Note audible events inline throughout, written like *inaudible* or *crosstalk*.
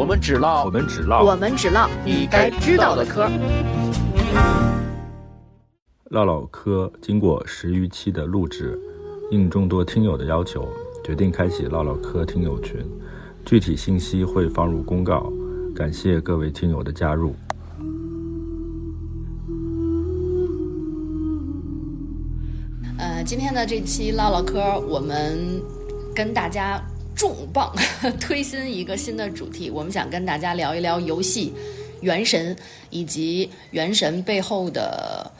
我们只唠我们只唠我们只唠你该知道的嗑。唠唠嗑经过十余期的录制，应众多听友的要求，决定开启唠唠嗑听友群，具体信息会放入公告。感谢各位听友的加入。呃，今天的这期唠唠嗑，我们跟大家重磅 *laughs* 推新一个新的主题，我们想跟大家聊一聊游戏《原神》，以及《原神》背后的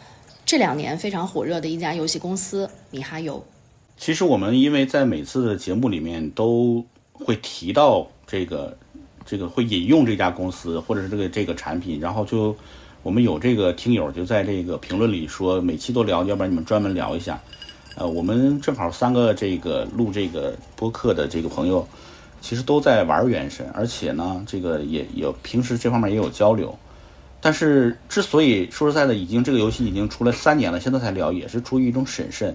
这两年非常火热的一家游戏公司米哈游。其实我们因为在每次的节目里面都会提到这个，这个会引用这家公司或者是这个这个产品，然后就我们有这个听友就在这个评论里说每期都聊，要不然你们专门聊一下。呃，我们正好三个这个录这个播客的这个朋友，其实都在玩原神，而且呢，这个也有平时这方面也有交流。但是之所以说实在的，已经这个游戏已经出来三年了，现在才聊，也是出于一种审慎。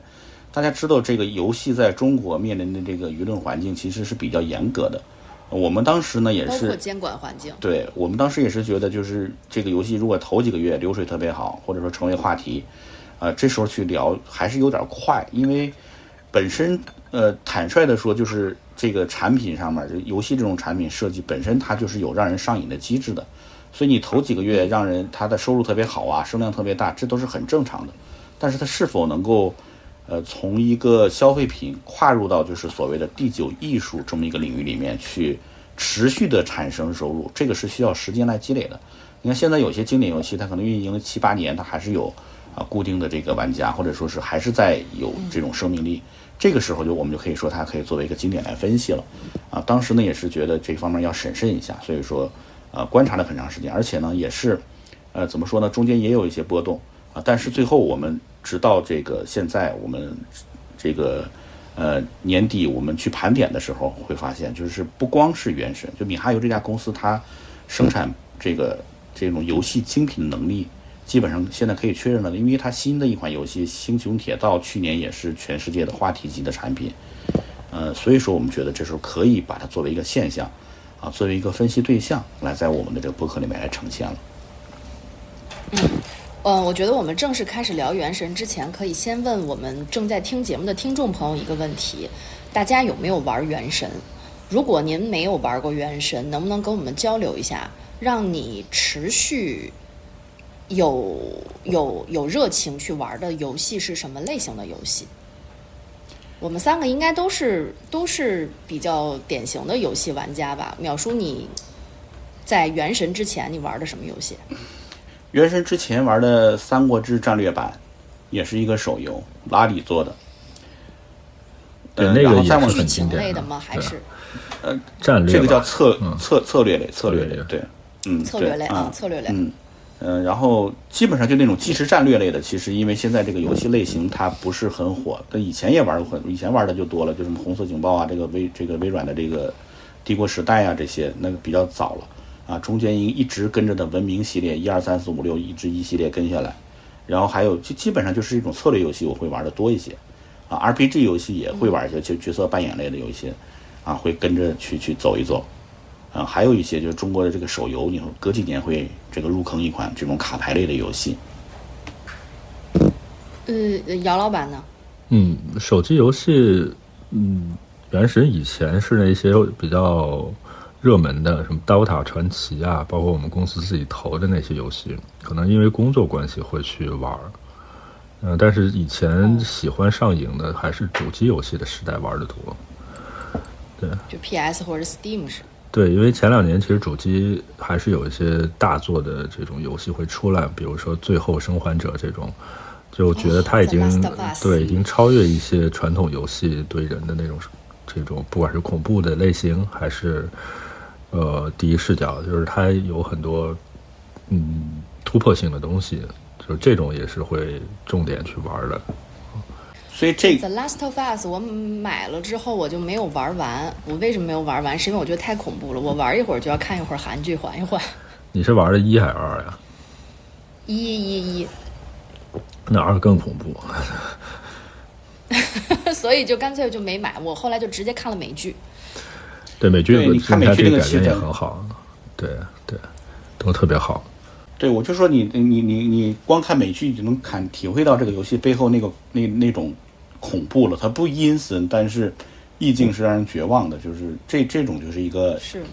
大家知道，这个游戏在中国面临的这个舆论环境其实是比较严格的。我们当时呢也是监管环境，对我们当时也是觉得，就是这个游戏如果头几个月流水特别好，或者说成为话题。呃，这时候去聊还是有点快，因为本身呃，坦率的说，就是这个产品上面，就游戏这种产品设计本身，它就是有让人上瘾的机制的。所以你头几个月让人他的收入特别好啊，声量特别大，这都是很正常的。但是它是否能够呃，从一个消费品跨入到就是所谓的第九艺术这么一个领域里面去持续的产生收入，这个是需要时间来积累的。你看现在有些经典游戏，它可能运营了七八年，它还是有。啊，固定的这个玩家，或者说是还是在有这种生命力，这个时候就我们就可以说它可以作为一个经典来分析了。啊，当时呢也是觉得这方面要审慎一下，所以说，呃，观察了很长时间，而且呢也是，呃，怎么说呢，中间也有一些波动啊，但是最后我们直到这个现在，我们这个呃年底我们去盘点的时候，会发现就是不光是原神，就米哈游这家公司它生产这个这种游戏精品能力。基本上现在可以确认了，因为它新的一款游戏《星穹铁道》去年也是全世界的话题级的产品，呃，所以说我们觉得这时候可以把它作为一个现象，啊，作为一个分析对象来在我们的这个博客里面来呈现了。嗯，嗯，我觉得我们正式开始聊《原神》之前，可以先问我们正在听节目的听众朋友一个问题：大家有没有玩《原神》？如果您没有玩过《原神》，能不能跟我们交流一下，让你持续？有有有热情去玩的游戏是什么类型的游戏？我们三个应该都是都是比较典型的游戏玩家吧？淼叔，你在《原神》之前你玩的什么游戏？《原神》之前玩的《三国志战略版》，也是一个手游，拉里做的。对，那个也是剧情类的吗？还是呃，战略？这个叫策策策略类，策略类，对，嗯，策略类啊，策略类，嗯。嗯，然后基本上就那种即时战略类的，其实因为现在这个游戏类型它不是很火，但以前也玩过很，以前玩的就多了，就什么红色警报啊，这个微这个微软的这个帝国时代啊这些，那个比较早了啊，中间一一直跟着的文明系列一二三四五六一直一系列跟下来，然后还有就基本上就是一种策略游戏，我会玩的多一些啊，RPG 游戏也会玩一些，就角色扮演类的有一些啊，会跟着去去走一走。啊，还有一些就是中国的这个手游，你隔几年会这个入坑一款这种卡牌类的游戏。呃，姚老板呢？嗯，手机游戏，嗯，原神以前是那些比较热门的，什么《刀塔传奇》啊，包括我们公司自己投的那些游戏，可能因为工作关系会去玩儿。嗯，但是以前喜欢上瘾的还是主机游戏的时代玩的多。对，就 PS 或者 Steam 是。对，因为前两年其实主机还是有一些大作的这种游戏会出来，比如说《最后生还者》这种，就觉得它已经对已经超越一些传统游戏对人的那种这种，不管是恐怖的类型还是呃第一视角，就是它有很多嗯突破性的东西，就这种也是会重点去玩的。所以这 The Last of Us 我买了之后我就没有玩完。我为什么没有玩完？是因为我觉得太恐怖了。我玩一会儿就要看一会儿韩剧缓一缓。*laughs* 你是玩的一还是二呀？一一一。那二更恐怖。*laughs* 所以就干脆就没买。我后来就直接看了美剧。对美剧，你看美剧那个其实也很好。对对，都特别好。对，我就说你你你你光看美剧你就能看体会到这个游戏背后那个那那种恐怖了。它不阴森，但是意境是让人绝望的。就是这这种就是一个是，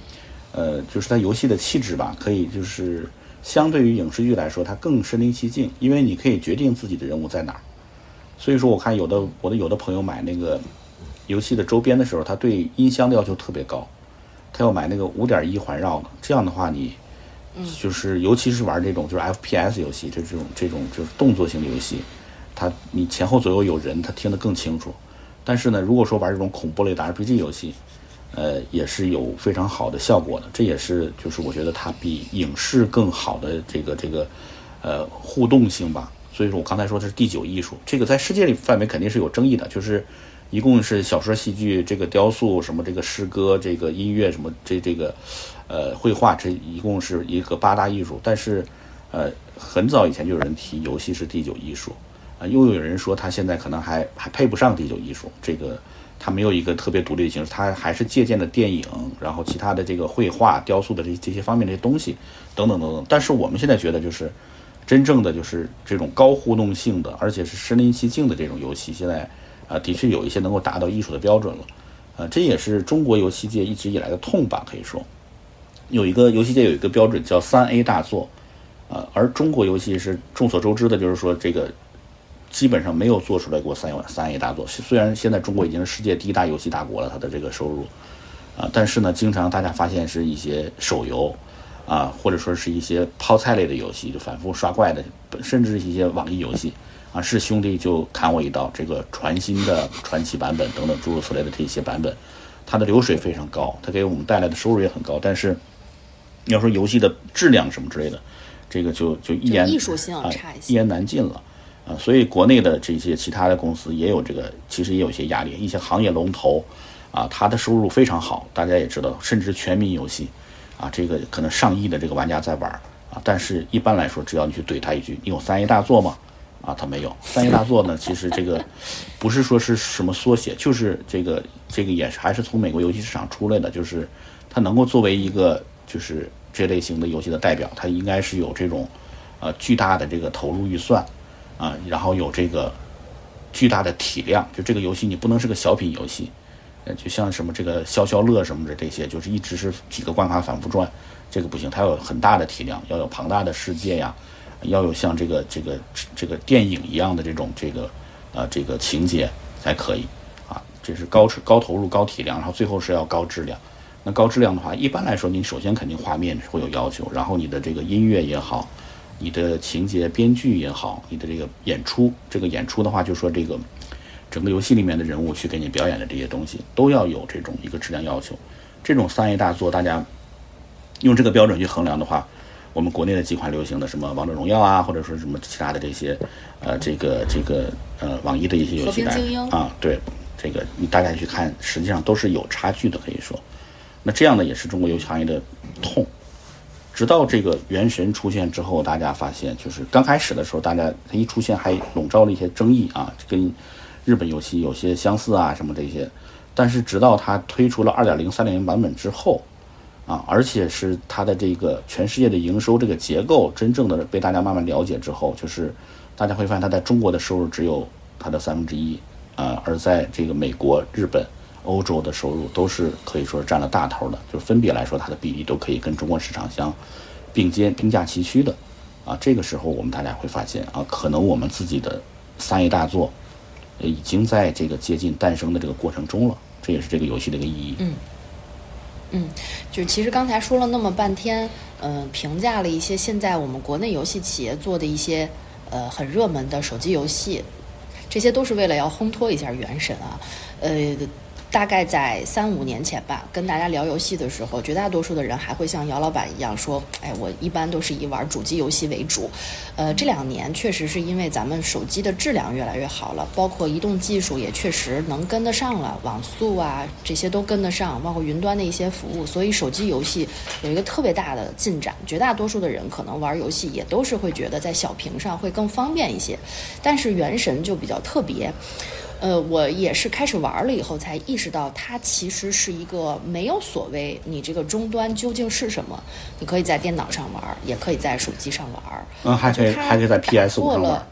呃，就是它游戏的气质吧，可以就是相对于影视剧来说，它更身临其境，因为你可以决定自己的人物在哪儿。所以说，我看有的我的有的朋友买那个游戏的周边的时候，他对音箱的要求特别高，他要买那个五点一环绕的。这样的话，你就是尤其是玩这种就是 FPS 游戏，这这种这种就是动作型的游戏，它你前后左右有人，他听得更清楚。但是呢，如果说玩这种恐怖类的 RPG 游戏，呃，也是有非常好的效果的。这也是就是我觉得它比影视更好的这个这个呃互动性吧。所以说我刚才说这是第九艺术，这个在世界里范围肯定是有争议的，就是一共是小说、戏剧、这个雕塑、什么这个诗歌、这个音乐什么这这个呃绘画，这一共是一个八大艺术。但是呃很早以前就有人提游戏是第九艺术，又有人说他现在可能还还配不上第九艺术，这个他没有一个特别独立的形式，他还是借鉴了电影，然后其他的这个绘画、雕塑的这这些方面这些东西等等等等。但是我们现在觉得就是。真正的就是这种高互动性的，而且是身临其境的这种游戏，现在啊的确有一些能够达到艺术的标准了，啊，这也是中国游戏界一直以来的痛吧，可以说，有一个游戏界有一个标准叫三 A 大作，呃，而中国游戏是众所周知的，就是说这个基本上没有做出来过三三 A 大作，虽然现在中国已经是世界第一大游戏大国了，它的这个收入，啊，但是呢，经常大家发现是一些手游。啊，或者说是一些泡菜类的游戏，就反复刷怪的，甚至一些网易游戏，啊，是兄弟就砍我一刀，这个传新的传奇版本等等诸如此类的这些版本，它的流水非常高，它给我们带来的收入也很高，但是要说游戏的质量什么之类的，这个就就一言艺术性差一些，一言难尽了，啊，所以国内的这些其他的公司也有这个，其实也有一些压力，一些行业龙头，啊，它的收入非常好，大家也知道，甚至全民游戏。啊，这个可能上亿的这个玩家在玩啊，但是一般来说，只要你去怼他一句，你有三 A 大作吗？啊，他没有。三 A 大作呢，其实这个不是说是什么缩写，就是这个这个也是还是从美国游戏市场出来的，就是它能够作为一个就是这类型的游戏的代表，它应该是有这种呃巨大的这个投入预算啊，然后有这个巨大的体量，就这个游戏你不能是个小品游戏。呃，就像什么这个消消乐什么的这些，就是一直是几个关卡反复转，这个不行，它有很大的体量，要有庞大的世界呀，要有像这个这个这个电影一样的这种这个呃这个情节才可以啊。这是高高投入、高体量，然后最后是要高质量。那高质量的话，一般来说，你首先肯定画面会有要求，然后你的这个音乐也好，你的情节编剧也好，你的这个演出，这个演出的话，就说这个。整个游戏里面的人物去给你表演的这些东西，都要有这种一个质量要求。这种三 A 大作，大家用这个标准去衡量的话，我们国内的几款流行的什么王者荣耀啊，或者说什么其他的这些，呃，这个这个呃，网易的一些游戏啊，对，这个你大概去看，实际上都是有差距的，可以说。那这样呢，也是中国游戏行业的痛。直到这个《原神》出现之后，大家发现，就是刚开始的时候，大家它一出现还笼罩了一些争议啊，跟。日本游戏有些相似啊，什么这些，但是直到它推出了二点零、三点零版本之后，啊，而且是它的这个全世界的营收这个结构真正的被大家慢慢了解之后，就是大家会发现它在中国的收入只有它的三分之一，啊，而在这个美国、日本、欧洲的收入都是可以说是占了大头的，就是分别来说它的比例都可以跟中国市场相并肩、并驾齐驱的，啊，这个时候我们大家会发现啊，可能我们自己的三 A 大作。已经在这个接近诞生的这个过程中了，这也是这个游戏的一个意义。嗯，嗯，就其实刚才说了那么半天，嗯，评价了一些现在我们国内游戏企业做的一些呃很热门的手机游戏，这些都是为了要烘托一下《原神》啊，呃。大概在三五年前吧，跟大家聊游戏的时候，绝大多数的人还会像姚老板一样说：“哎，我一般都是以玩主机游戏为主。”呃，这两年确实是因为咱们手机的质量越来越好了，包括移动技术也确实能跟得上了，网速啊这些都跟得上，包括云端的一些服务，所以手机游戏有一个特别大的进展。绝大多数的人可能玩游戏也都是会觉得在小屏上会更方便一些，但是《原神》就比较特别。呃，我也是开始玩了以后才意识到，它其实是一个没有所谓你这个终端究竟是什么，你可以在电脑上玩，也可以在手机上玩。嗯，还可以还可以在 PS 五上玩。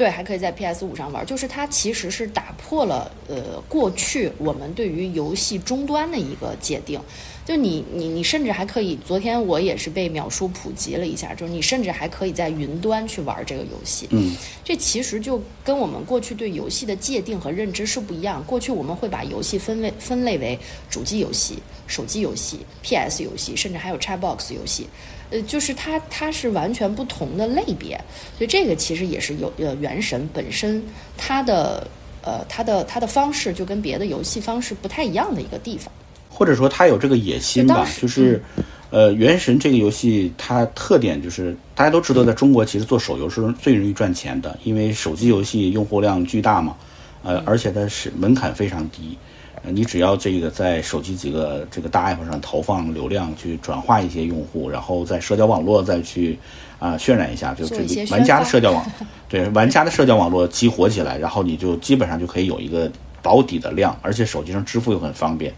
对，还可以在 PS 五上玩，就是它其实是打破了呃过去我们对于游戏终端的一个界定。就你你你甚至还可以，昨天我也是被秒叔普及了一下，就是你甚至还可以在云端去玩这个游戏。嗯，这其实就跟我们过去对游戏的界定和认知是不一样。过去我们会把游戏分为分类为主机游戏、手机游戏、PS 游戏，甚至还有 Xbox 游戏，呃，就是它它是完全不同的类别。所以这个其实也是有呃，原神本身它的呃它的它的方式就跟别的游戏方式不太一样的一个地方。或者说他有这个野心吧，就是，呃，《原神》这个游戏它特点就是大家都知道，在中国其实做手游是最容易赚钱的，因为手机游戏用户量巨大嘛，呃，而且它是门槛非常低，你只要这个在手机几个这个大 app 上投放流量，去转化一些用户，然后在社交网络再去啊渲染一下，就这个玩家的社交网，*laughs* 对玩家的社交网络激活起来，然后你就基本上就可以有一个保底的量，而且手机上支付又很方便。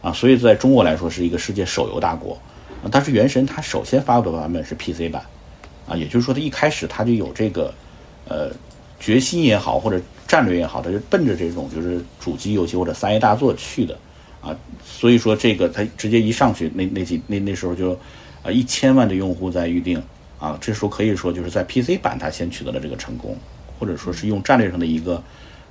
啊，所以在中国来说是一个世界手游大国，啊，但是《原神》它首先发布的版本是 PC 版，啊，也就是说它一开始它就有这个，呃，决心也好或者战略也好，它就奔着这种就是主机游戏或者三 A 大作去的，啊，所以说这个它直接一上去那那几那那时候就，啊一千万的用户在预定，啊，这时候可以说就是在 PC 版它先取得了这个成功，或者说是用战略上的一个。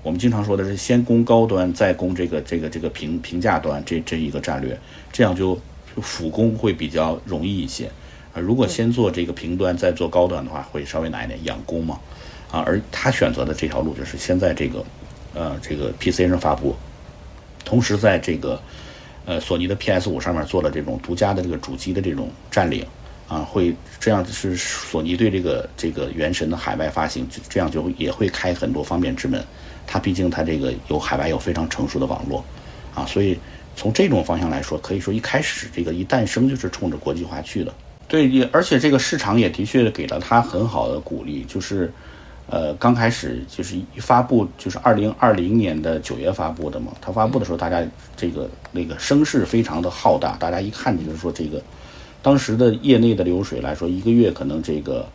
我们经常说的是先攻高端，再攻这个这个这个平平价端，这这一个战略，这样就辅攻会比较容易一些。啊，如果先做这个平端，再做高端的话，会稍微难一点，养攻嘛。啊，而他选择的这条路就是先在这个呃这个 PC 上发布，同时在这个呃索尼的 PS 五上面做了这种独家的这个主机的这种占领。啊，会这样是索尼对这个这个原神的海外发行，这样就也会开很多方便之门。它毕竟它这个有海外有非常成熟的网络，啊，所以从这种方向来说，可以说一开始这个一诞生就是冲着国际化去的。对，也而且这个市场也的确给了它很好的鼓励，就是，呃，刚开始就是一发布就是二零二零年的九月发布的嘛，它发布的时候大家这个那个声势非常的浩大，大家一看就是说这个当时的业内的流水来说，一个月可能这个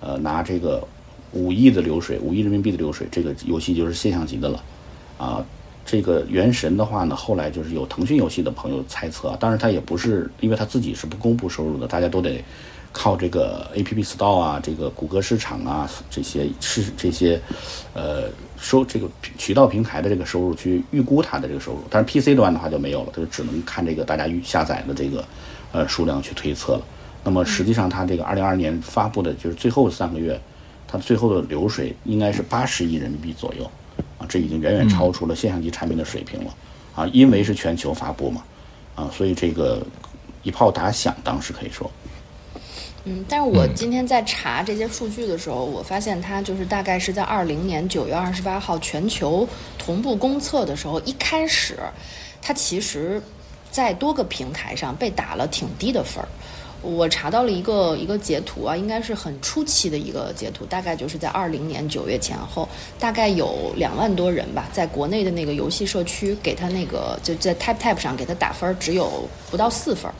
呃拿这个。五亿的流水，五亿人民币的流水，这个游戏就是现象级的了，啊，这个原神的话呢，后来就是有腾讯游戏的朋友猜测，当然他也不是，因为他自己是不公布收入的，大家都得靠这个 A P P Store 啊，这个谷歌市场啊，这些是这些，呃，收这个渠道平台的这个收入去预估它的这个收入，但是 P C 端的话就没有了，它就只能看这个大家预下载的这个呃数量去推测了。那么实际上，它这个二零二二年发布的就是最后三个月。它最后的流水应该是八十亿人民币左右，啊，这已经远远超出了现象级产品的水平了，啊，因为是全球发布嘛，啊，所以这个一炮打响，当时可以说。嗯，但是我今天在查这些数据的时候，我发现它就是大概是在二零年九月二十八号全球同步公测的时候，一开始它其实，在多个平台上被打了挺低的分儿。我查到了一个一个截图啊，应该是很初期的一个截图，大概就是在二零年九月前后，大概有两万多人吧，在国内的那个游戏社区给他那个就在 Tap Tap 上给他打分，只有不到四分。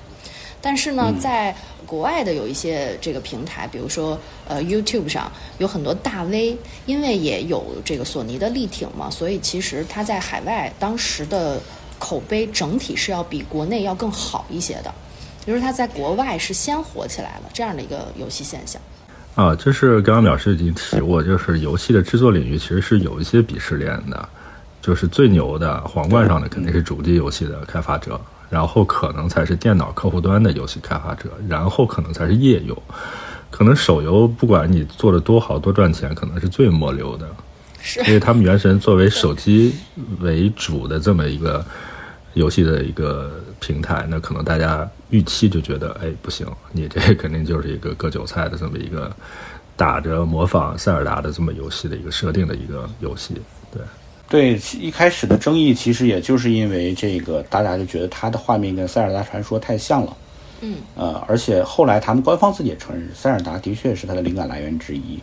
但是呢，在国外的有一些这个平台，比如说呃 YouTube 上有很多大 V，因为也有这个索尼的力挺嘛，所以其实他在海外当时的口碑整体是要比国内要更好一些的。就是他在国外是先火起来了这样的一个游戏现象，啊，就是刚刚淼师已经提过，就是游戏的制作领域其实是有一些鄙视链的，就是最牛的皇冠上的肯定是主机游戏的开发者，然后可能才是电脑客户端的游戏开发者，然后可能才是页游，可能手游不管你做的多好多赚钱，可能是最末流的，是因为他们原神作为手机为主的这么一个游戏的一个平台，那可能大家。预期就觉得，哎，不行，你这肯定就是一个割韭菜的这么一个打着模仿塞尔达的这么游戏的一个设定的一个游戏，对，一开始的争议其实也就是因为这个，大家就觉得它的画面跟塞尔达传说太像了，嗯，呃，而且后来他们官方自己也承认，塞尔达的确是它的灵感来源之一，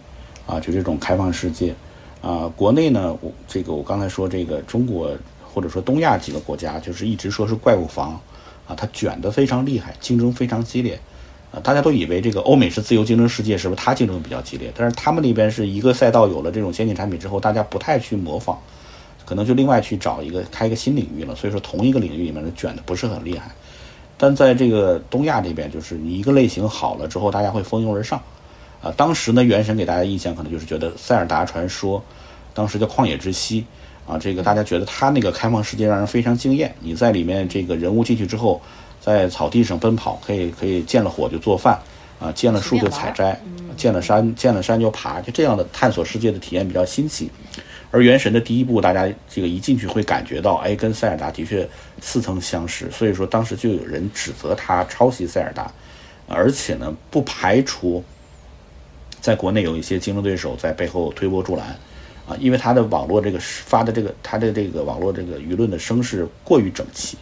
啊，就这种开放世界，啊，国内呢，我这个我刚才说这个中国或者说东亚几个国家，就是一直说是怪物房，啊，它卷得非常厉害，竞争非常激烈，啊，大家都以为这个欧美是自由竞争世界，是不是？它竞争比较激烈？但是他们那边是一个赛道有了这种先进产品之后，大家不太去模仿，可能就另外去找一个开一个新领域了。所以说同一个领域里面的卷的不是很厉害，但在这个东亚这边，就是你一个类型好了之后，大家会蜂拥而上。啊，当时呢，原神给大家印象可能就是觉得《塞尔达传说》，当时叫《旷野之息》，啊，这个大家觉得它那个开放世界让人非常惊艳。你在里面这个人物进去之后，在草地上奔跑，可以可以见了火就做饭，啊，见了树就采摘，见了山见了山就爬，就这样的探索世界的体验比较新奇。而原神的第一部，大家这个一进去会感觉到，哎，跟塞尔达的确似曾相识，所以说当时就有人指责他抄袭塞尔达，而且呢，不排除。在国内有一些竞争对手在背后推波助澜，啊，因为他的网络这个发的这个他的这个网络这个舆论的声势过于整齐，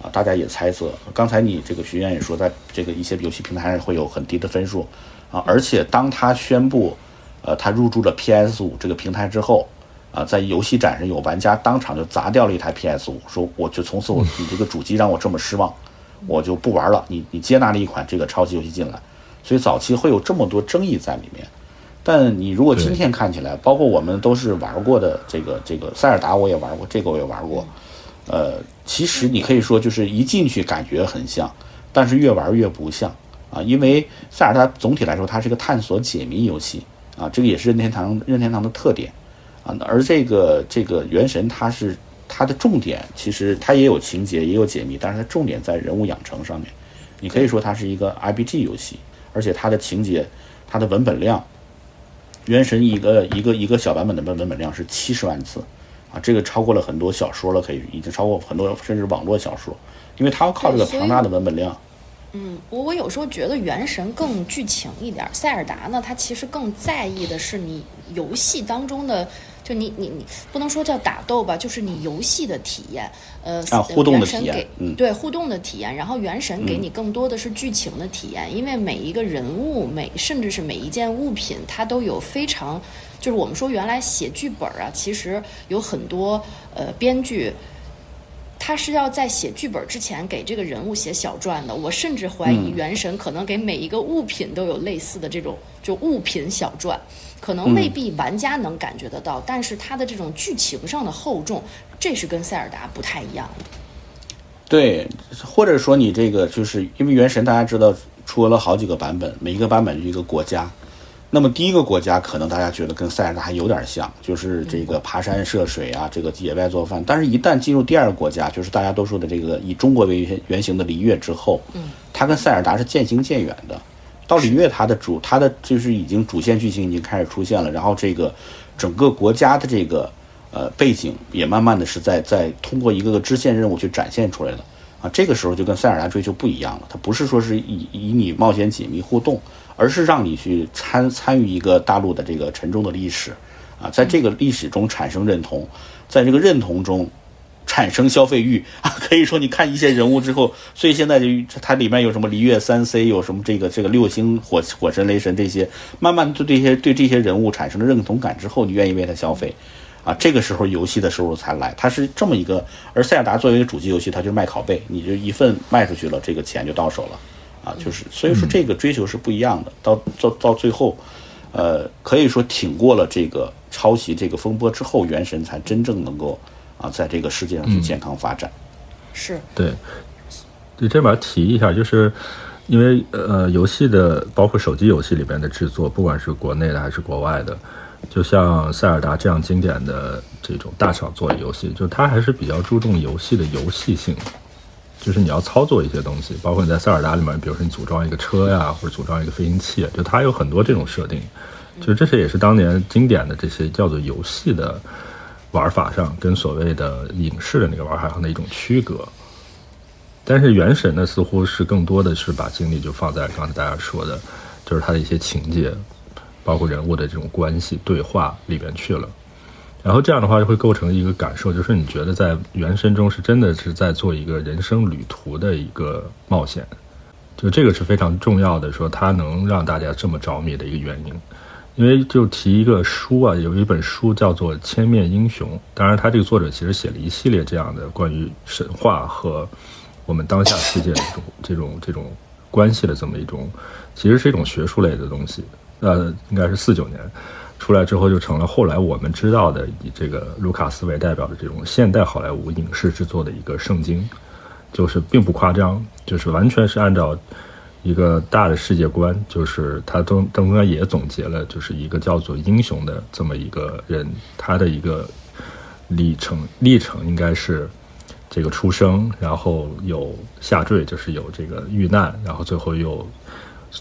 啊，大家也猜测。刚才你这个学员也说，在这个一些游戏平台上会有很低的分数，啊，而且当他宣布，呃，他入驻了 PS 五这个平台之后，啊，在游戏展上有玩家当场就砸掉了一台 PS 五，说我就从此我你这个主机让我这么失望，我就不玩了。你你接纳了一款这个超级游戏进来。所以早期会有这么多争议在里面，但你如果今天看起来，包括我们都是玩过的这个这个塞尔达，我也玩过，这个我也玩过，呃，其实你可以说就是一进去感觉很像，但是越玩越不像啊，因为塞尔达总体来说它是个探索解谜游戏啊，这个也是任天堂任天堂的特点啊，而这个这个原神它是它的重点，其实它也有情节也有解谜，但是它重点在人物养成上面，你可以说它是一个 rbg 游戏。而且它的情节，它的文本量，原神一个一个一个小版本的文文本量是七十万字，啊，这个超过了很多小说了，可以已经超过很多甚至网络小说，因为它要靠这个庞大的文本量。嗯，我我有时候觉得原神更剧情一点，塞尔达呢，它其实更在意的是你游戏当中的。就你你你不能说叫打斗吧，就是你游戏的体验，呃，互动的体验，嗯，对，互动的体验。然后原神给你更多的是剧情的体验，因为每一个人物，每甚至是每一件物品，它都有非常，就是我们说原来写剧本啊，其实有很多呃编剧。他是要在写剧本之前给这个人物写小传的。我甚至怀疑《原神》可能给每一个物品都有类似的这种就物品小传，可能未必玩家能感觉得到，但是它的这种剧情上的厚重，这是跟塞尔达不太一样的。对，或者说你这个就是因为《原神》，大家知道出了好几个版本，每一个版本是一个国家。那么第一个国家可能大家觉得跟塞尔达还有点像，就是这个爬山涉水啊，这个野外做饭。但是，一旦进入第二个国家，就是大家都说的这个以中国为原型的璃月之后，嗯，它跟塞尔达是渐行渐远的。到璃月，它的主，它的就是已经主线剧情已经开始出现了，然后这个整个国家的这个呃背景也慢慢的是在在通过一个个支线任务去展现出来的啊。这个时候就跟塞尔达追求不一样了，它不是说是以以你冒险解密互动。而是让你去参参与一个大陆的这个沉重的历史，啊，在这个历史中产生认同，在这个认同中产生消费欲啊，可以说你看一些人物之后，所以现在就它里面有什么璃月三 C，有什么这个这个六星火火神雷神这些，慢慢对这些对这些人物产生了认同感之后，你愿意为他消费，啊，这个时候游戏的收入才来，它是这么一个。而塞尔达作为主机游戏，它就是卖拷贝，你就一份卖出去了，这个钱就到手了。啊，就是所以说这个追求是不一样的，到到到最后，呃，可以说挺过了这个抄袭这个风波之后，原神才真正能够啊，在这个世界上去健康发展。是对，对这边提一下，就是因为呃，游戏的包括手机游戏里边的制作，不管是国内的还是国外的，就像塞尔达这样经典的这种大厂做的游戏，就它还是比较注重游戏的游戏性。就是你要操作一些东西，包括你在塞尔达里面，比如说你组装一个车呀，或者组装一个飞行器，就它有很多这种设定。就这些也是当年经典的这些叫做游戏的玩法上，跟所谓的影视的那个玩法上的一种区隔。但是原神呢，似乎是更多的是把精力就放在刚才大家说的，就是它的一些情节，包括人物的这种关系对话里边去了。然后这样的话就会构成一个感受，就是你觉得在原神中是真的是在做一个人生旅途的一个冒险，就这个是非常重要的，说它能让大家这么着迷的一个原因。因为就提一个书啊，有一本书叫做《千面英雄》，当然他这个作者其实写了一系列这样的关于神话和我们当下世界的这种这种这种关系的这么一种，其实是一种学术类的东西。呃，应该是四九年出来之后，就成了后来我们知道的以这个卢卡斯为代表的这种现代好莱坞影视制作的一个圣经，就是并不夸张，就是完全是按照。一个大的世界观，就是他中中间也总结了，就是一个叫做英雄的这么一个人，他的一个历程历程应该是这个出生，然后有下坠，就是有这个遇难，然后最后又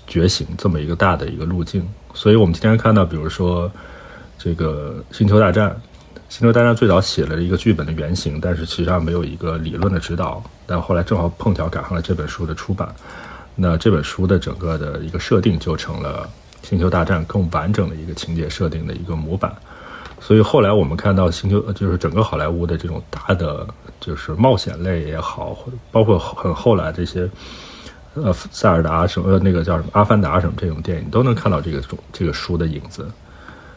觉醒这么一个大的一个路径。所以我们今天看到，比如说这个《星球大战》，《星球大战》最早写了一个剧本的原型，但是其实际上没有一个理论的指导，但后来正好碰巧赶上了这本书的出版。那这本书的整个的一个设定就成了《星球大战》更完整的一个情节设定的一个模板，所以后来我们看到《星球》就是整个好莱坞的这种大的就是冒险类也好，包括很后来这些呃塞尔达什么那个叫什么阿凡达什么这种电影都能看到这个种这个书的影子，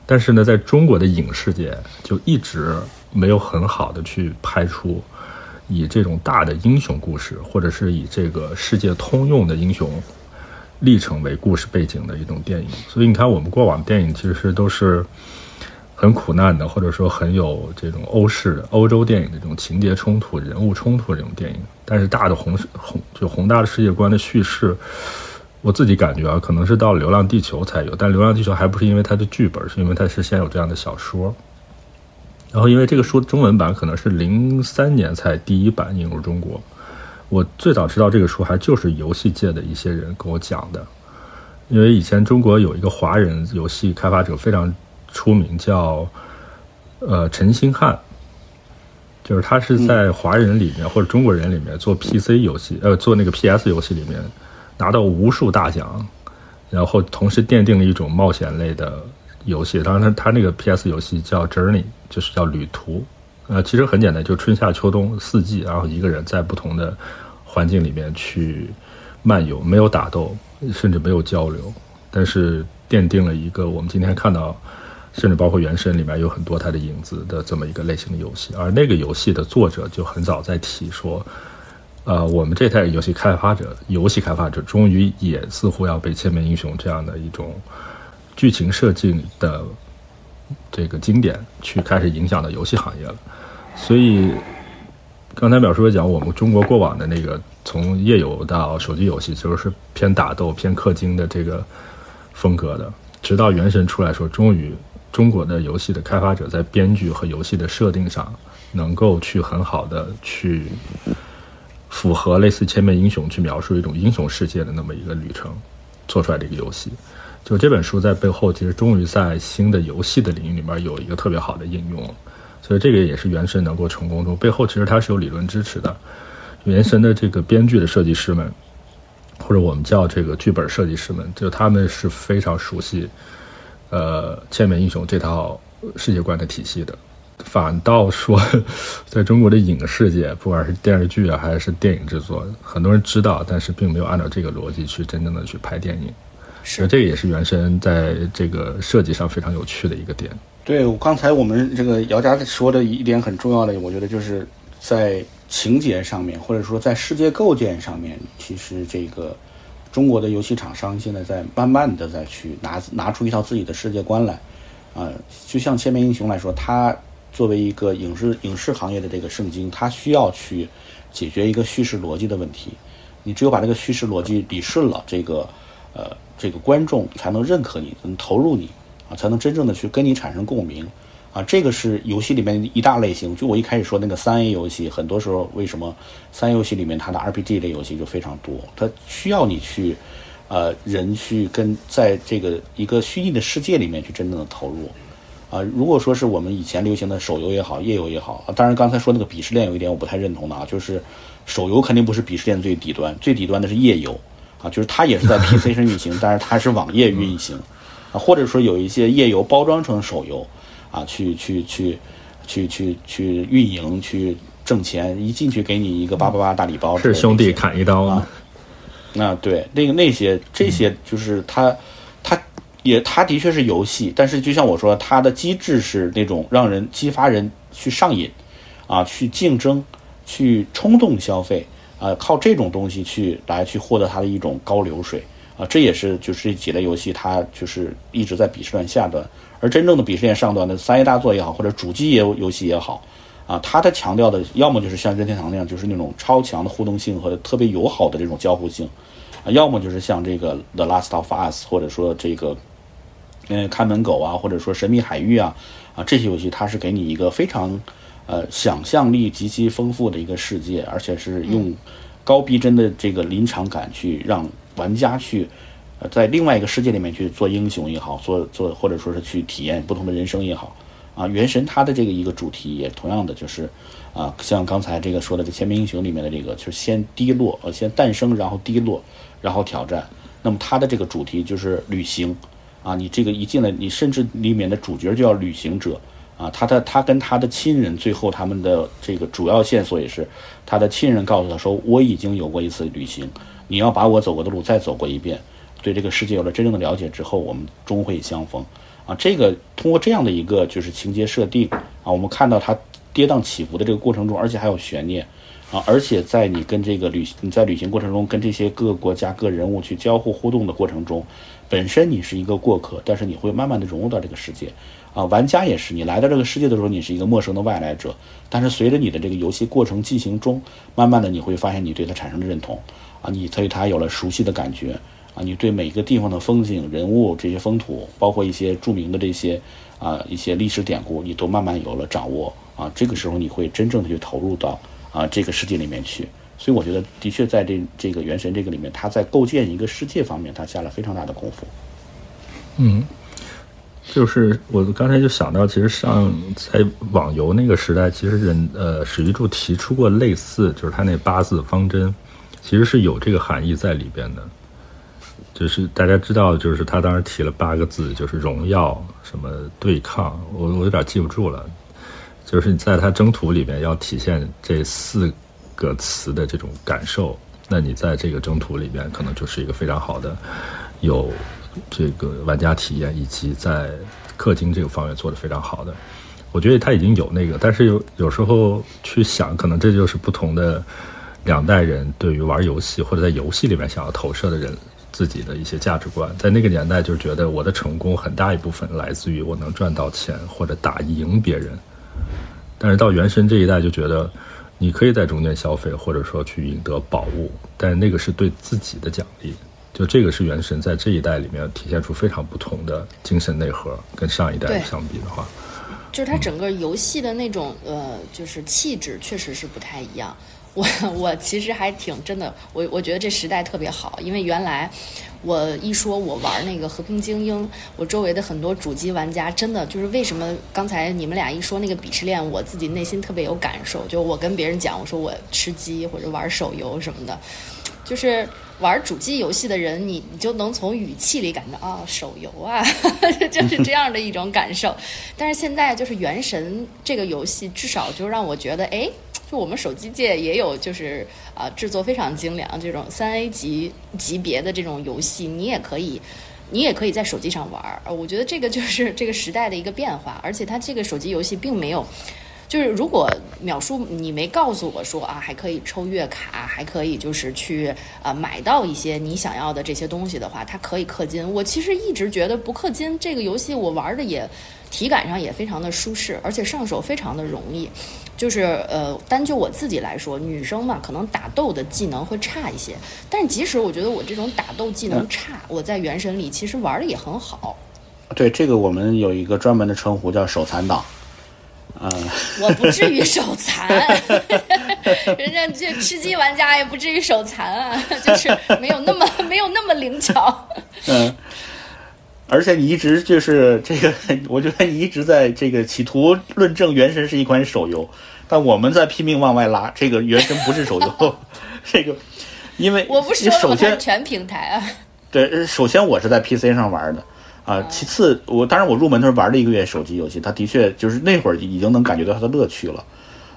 但是呢，在中国的影视界就一直没有很好的去拍出。以这种大的英雄故事，或者是以这个世界通用的英雄历程为故事背景的一种电影，所以你看，我们过往电影其实都是很苦难的，或者说很有这种欧式的欧洲电影的这种情节冲突、人物冲突这种电影。但是大的宏宏就宏大的世界观的叙事，我自己感觉啊，可能是到《流浪地球》才有。但《流浪地球》还不是因为它的剧本，是因为它是先有这样的小说。然后，因为这个书中文版可能是零三年才第一版引入中国，我最早知道这个书还就是游戏界的一些人跟我讲的。因为以前中国有一个华人游戏开发者非常出名，叫呃陈星汉，就是他是在华人里面或者中国人里面做 PC 游戏，呃做那个 PS 游戏里面拿到无数大奖，然后同时奠定了一种冒险类的。游戏，当然他他那个 PS 游戏叫 Journey，就是叫旅途，呃，其实很简单，就春夏秋冬四季，然后一个人在不同的环境里面去漫游，没有打斗，甚至没有交流，但是奠定了一个我们今天看到，甚至包括原神里面有很多它的影子的这么一个类型的游戏，而那个游戏的作者就很早在提说，呃，我们这代游戏开发者，游戏开发者终于也似乎要被千面英雄这样的一种。剧情设计的这个经典，去开始影响到游戏行业了。所以刚才表叔也讲，我们中国过往的那个从页游到手机游戏，其实是偏打斗、偏氪金的这个风格的。直到《原神》出来说，终于中国的游戏的开发者在编剧和游戏的设定上，能够去很好的去符合类似千面英雄去描述一种英雄世界的那么一个旅程，做出来的一个游戏。就这本书在背后，其实终于在新的游戏的领域里面有一个特别好的应用，所以这个也是《原神》能够成功中背后其实它是有理论支持的。《原神》的这个编剧的设计师们，或者我们叫这个剧本设计师们，就他们是非常熟悉呃《千面英雄》这套世界观的体系的。反倒说，在中国的影视界，不管是电视剧啊还是电影制作，很多人知道，但是并没有按照这个逻辑去真正的去拍电影。是，这个也是原神在这个设计上非常有趣的一个点。对，刚才我们这个姚佳说的一点很重要的，我觉得就是在情节上面，或者说在世界构建上面，其实这个中国的游戏厂商现在在慢慢的在去拿拿出一套自己的世界观来。啊，就像《千面英雄》来说，它作为一个影视影视行业的这个圣经，它需要去解决一个叙事逻辑的问题。你只有把这个叙事逻辑理顺了，这个呃。这个观众才能认可你，能投入你，啊，才能真正的去跟你产生共鸣，啊，这个是游戏里面一大类型。就我一开始说那个三 A 游戏，很多时候为什么三 A 游戏里面它的 RPG 类游戏就非常多？它需要你去，呃，人去跟在这个一个虚拟的世界里面去真正的投入，啊，如果说是我们以前流行的手游也好，页游也好，当然刚才说那个鄙视链有一点我不太认同的啊，就是手游肯定不是鄙视链最底端，最底端的是页游。啊，就是它也是在 PC 上 *laughs* 运行，但是它是网页运行，啊，或者说有一些页游包装成手游，啊，去去去去去去运营去挣钱，一进去给你一个八八八大礼包，是兄弟砍一刀啊。那对那个那些这些就是它它也它的确是游戏，但是就像我说，它的机制是那种让人激发人去上瘾，啊，去竞争，去冲动消费，啊，靠这种东西去来去获得它的一种高流水，啊，这也是就是这几类游戏它就是一直在鄙视链下端，而真正的鄙视链上端的三 A 大作也好，或者主机游游戏也好，啊，它的强调的要么就是像任天堂那样，就是那种超强的互动性和特别友好的这种交互性，啊，要么就是像这个 The Last of Us，或者说这个。嗯，看门狗啊，或者说神秘海域啊，啊，这些游戏它是给你一个非常，呃，想象力极其丰富的一个世界，而且是用高逼真的这个临场感去让玩家去，呃，在另外一个世界里面去做英雄也好，做做或者说是去体验不同的人生也好，啊，原神它的这个一个主题也同样的就是，啊，像刚才这个说的这《千面英雄》里面的这个，就是先低落，呃，先诞生，然后低落，然后挑战，那么它的这个主题就是旅行。啊，你这个一进来，你甚至里面的主角就叫旅行者，啊，他的他跟他的亲人，最后他们的这个主要线索也是，他的亲人告诉他说，我已经有过一次旅行，你要把我走过的路再走过一遍，对这个世界有了真正的了解之后，我们终会相逢，啊，这个通过这样的一个就是情节设定，啊，我们看到他跌宕起伏的这个过程中，而且还有悬念，啊，而且在你跟这个旅你在旅行过程中跟这些各个国家各人物去交互互动的过程中。本身你是一个过客，但是你会慢慢的融入到这个世界，啊，玩家也是，你来到这个世界的时候，你是一个陌生的外来者，但是随着你的这个游戏过程进行中，慢慢的你会发现你对它产生了认同，啊，你对它有了熟悉的感觉，啊，你对每一个地方的风景、人物这些风土，包括一些著名的这些啊一些历史典故，你都慢慢有了掌握，啊，这个时候你会真正的去投入到啊这个世界里面去。所以我觉得，的确在这这个《原神》这个里面，他在构建一个世界方面，他下了非常大的功夫。嗯，就是我刚才就想到，其实上在网游那个时代，其实人呃史玉柱提出过类似，就是他那八字方针，其实是有这个含义在里边的。就是大家知道，就是他当时提了八个字，就是荣耀什么对抗，我我有点记不住了。就是在他征途里面要体现这四。个词的这种感受，那你在这个征途里面可能就是一个非常好的，有这个玩家体验，以及在氪金这个方面做的非常好的。我觉得他已经有那个，但是有有时候去想，可能这就是不同的两代人对于玩游戏或者在游戏里面想要投射的人自己的一些价值观。在那个年代，就是觉得我的成功很大一部分来自于我能赚到钱或者打赢别人，但是到原神这一代就觉得。你可以在中间消费，或者说去赢得宝物，但那个是对自己的奖励。就这个是原神在这一代里面体现出非常不同的精神内核，跟上一代相比的话，就是它整个游戏的那种呃，就是气质确实是不太一样。*laughs* 我我其实还挺真的，我我觉得这时代特别好，因为原来我一说我玩那个《和平精英》，我周围的很多主机玩家真的就是为什么刚才你们俩一说那个鄙视链，我自己内心特别有感受。就我跟别人讲，我说我吃鸡或者玩手游什么的，就是玩主机游戏的人，你你就能从语气里感到啊，手游啊，*laughs* 就是这样的一种感受。但是现在就是《原神》这个游戏，至少就让我觉得，哎。就我们手机界也有，就是啊，制作非常精良这种三 A 级级别的这种游戏，你也可以，你也可以在手机上玩儿。我觉得这个就是这个时代的一个变化，而且它这个手机游戏并没有，就是如果秒叔你没告诉我说啊，还可以抽月卡，还可以就是去呃买到一些你想要的这些东西的话，它可以氪金。我其实一直觉得不氪金这个游戏我玩的也体感上也非常的舒适，而且上手非常的容易。就是呃，单就我自己来说，女生嘛，可能打斗的技能会差一些。但是即使我觉得我这种打斗技能差，我在原神里其实玩的也很好。对这个，我们有一个专门的称呼叫手残党。嗯，我不至于手残，人家这吃鸡玩家也不至于手残啊，就是没有那么没有那么灵巧。嗯。而且你一直就是这个，*laughs* 我觉得你一直在这个企图论证《原神》是一款手游，但我们在拼命往外拉，这个《原神》不是手游，*laughs* 这个，因为我不是首先全平台啊。对，首先我是在 PC 上玩的啊，其次我当然我入门的时候玩了一个月手机游戏，它的确就是那会儿已经能感觉到它的乐趣了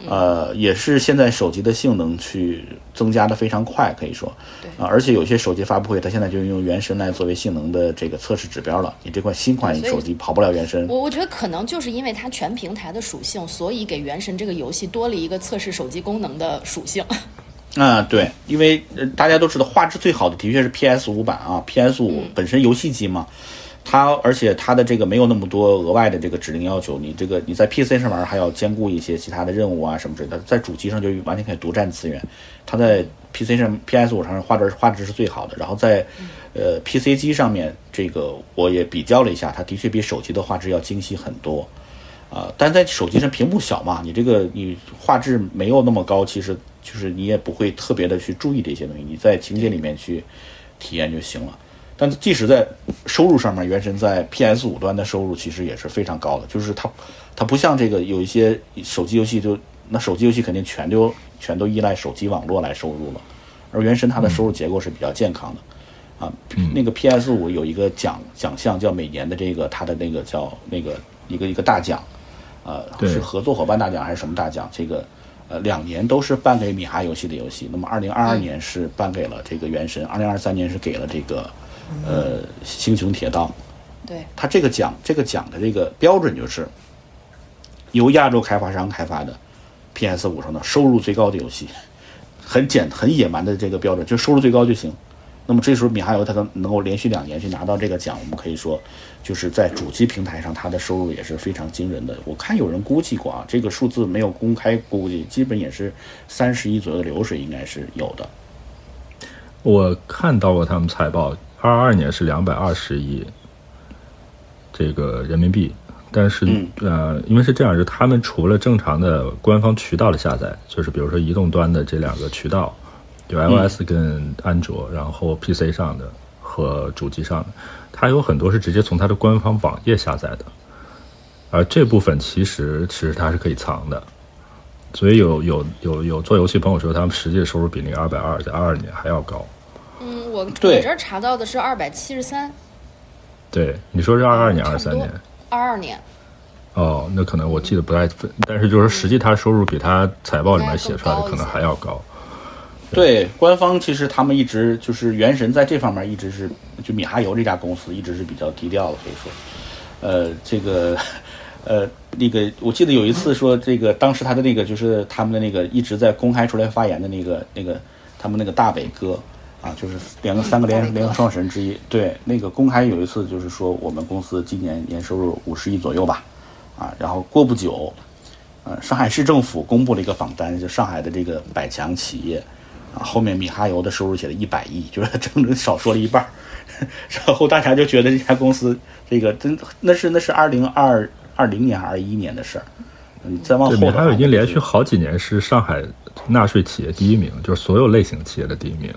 呃，也是现在手机的性能去增加的非常快，可以说，啊，而且有些手机发布会，它现在就用原神来作为性能的这个测试指标了。你这款新款手机跑不了原神，我我觉得可能就是因为它全平台的属性，所以给原神这个游戏多了一个测试手机功能的属性。*laughs* 啊，对，因为大家都知道画质最好的的确是 PS 五版啊，PS 五本身游戏机嘛。它而且它的这个没有那么多额外的这个指令要求，你这个你在 PC 上玩还要兼顾一些其他的任务啊什么之类的，在主机上就完全可以独占资源。它在 PC 上 PS 五上画质画质是最好的，然后在呃 PC 机上面这个我也比较了一下，它的确比手机的画质要精细很多啊。但在手机上屏幕小嘛，你这个你画质没有那么高，其实就是你也不会特别的去注意这些东西，你在情节里面去体验就行了。但即使在收入上面，原神在 PS 五端的收入其实也是非常高的。就是它，它不像这个有一些手机游戏，就那手机游戏肯定全都全都依赖手机网络来收入了。而原神它的收入结构是比较健康的，啊，那个 PS 五有一个奖奖项叫每年的这个它的那个叫那个一个一个大奖，呃，是合作伙伴大奖还是什么大奖？这个呃两年都是颁给米哈游戏的游戏。那么二零二二年是颁给了这个原神，二零二三年是给了这个。呃，星穹铁道，对，它这个奖，这个奖的这个标准就是由亚洲开发商开发的 PS 五上的收入最高的游戏，*laughs* 很简很野蛮的这个标准，就收入最高就行。那么这时候米哈游它能能够连续两年去拿到这个奖，我们可以说就是在主机平台上它的收入也是非常惊人的。我看有人估计过啊，这个数字没有公开估计，基本也是三十亿左右的流水应该是有的。我看到过他们财报。二二年是两百二十亿，这个人民币，但是呃，因为是这样，就他们除了正常的官方渠道的下载，就是比如说移动端的这两个渠道，就 iOS 跟安卓，然后 PC 上的和主机上的，它有很多是直接从它的官方网页下载的，而这部分其实其实它是可以藏的，所以有有有有做游戏朋友说，他们实际收入比那个二百二在二二年还要高。嗯，我我这儿查到的是二百七十三。对，你说是二二年、二三年？二二年。哦，那可能我记得不太，但是就是实际他收入比他财报里面写出来的可能还要高。对，官方其实他们一直就是原神在这方面一直是，就米哈游这家公司一直是比较低调的，可以说。呃，这个，呃，那个，我记得有一次说，这个当时他的那个就是他们的那个一直在公开出来发言的那个那个他们那个大伟哥。啊，就是两个三个联联合创始人之一，对那个公开有一次就是说我们公司今年年收入五十亿左右吧，啊，然后过不久，呃，上海市政府公布了一个榜单，就上海的这个百强企业，啊，后面米哈游的收入写了一百亿，就是整整少说了一半儿，*laughs* 然后大家就觉得这家公司这个真那是那是二零二二零年还是二一年的事儿，嗯，再往后米哈游已经连续好几年是上海纳税企业第一名，就是所有类型企业的第一名。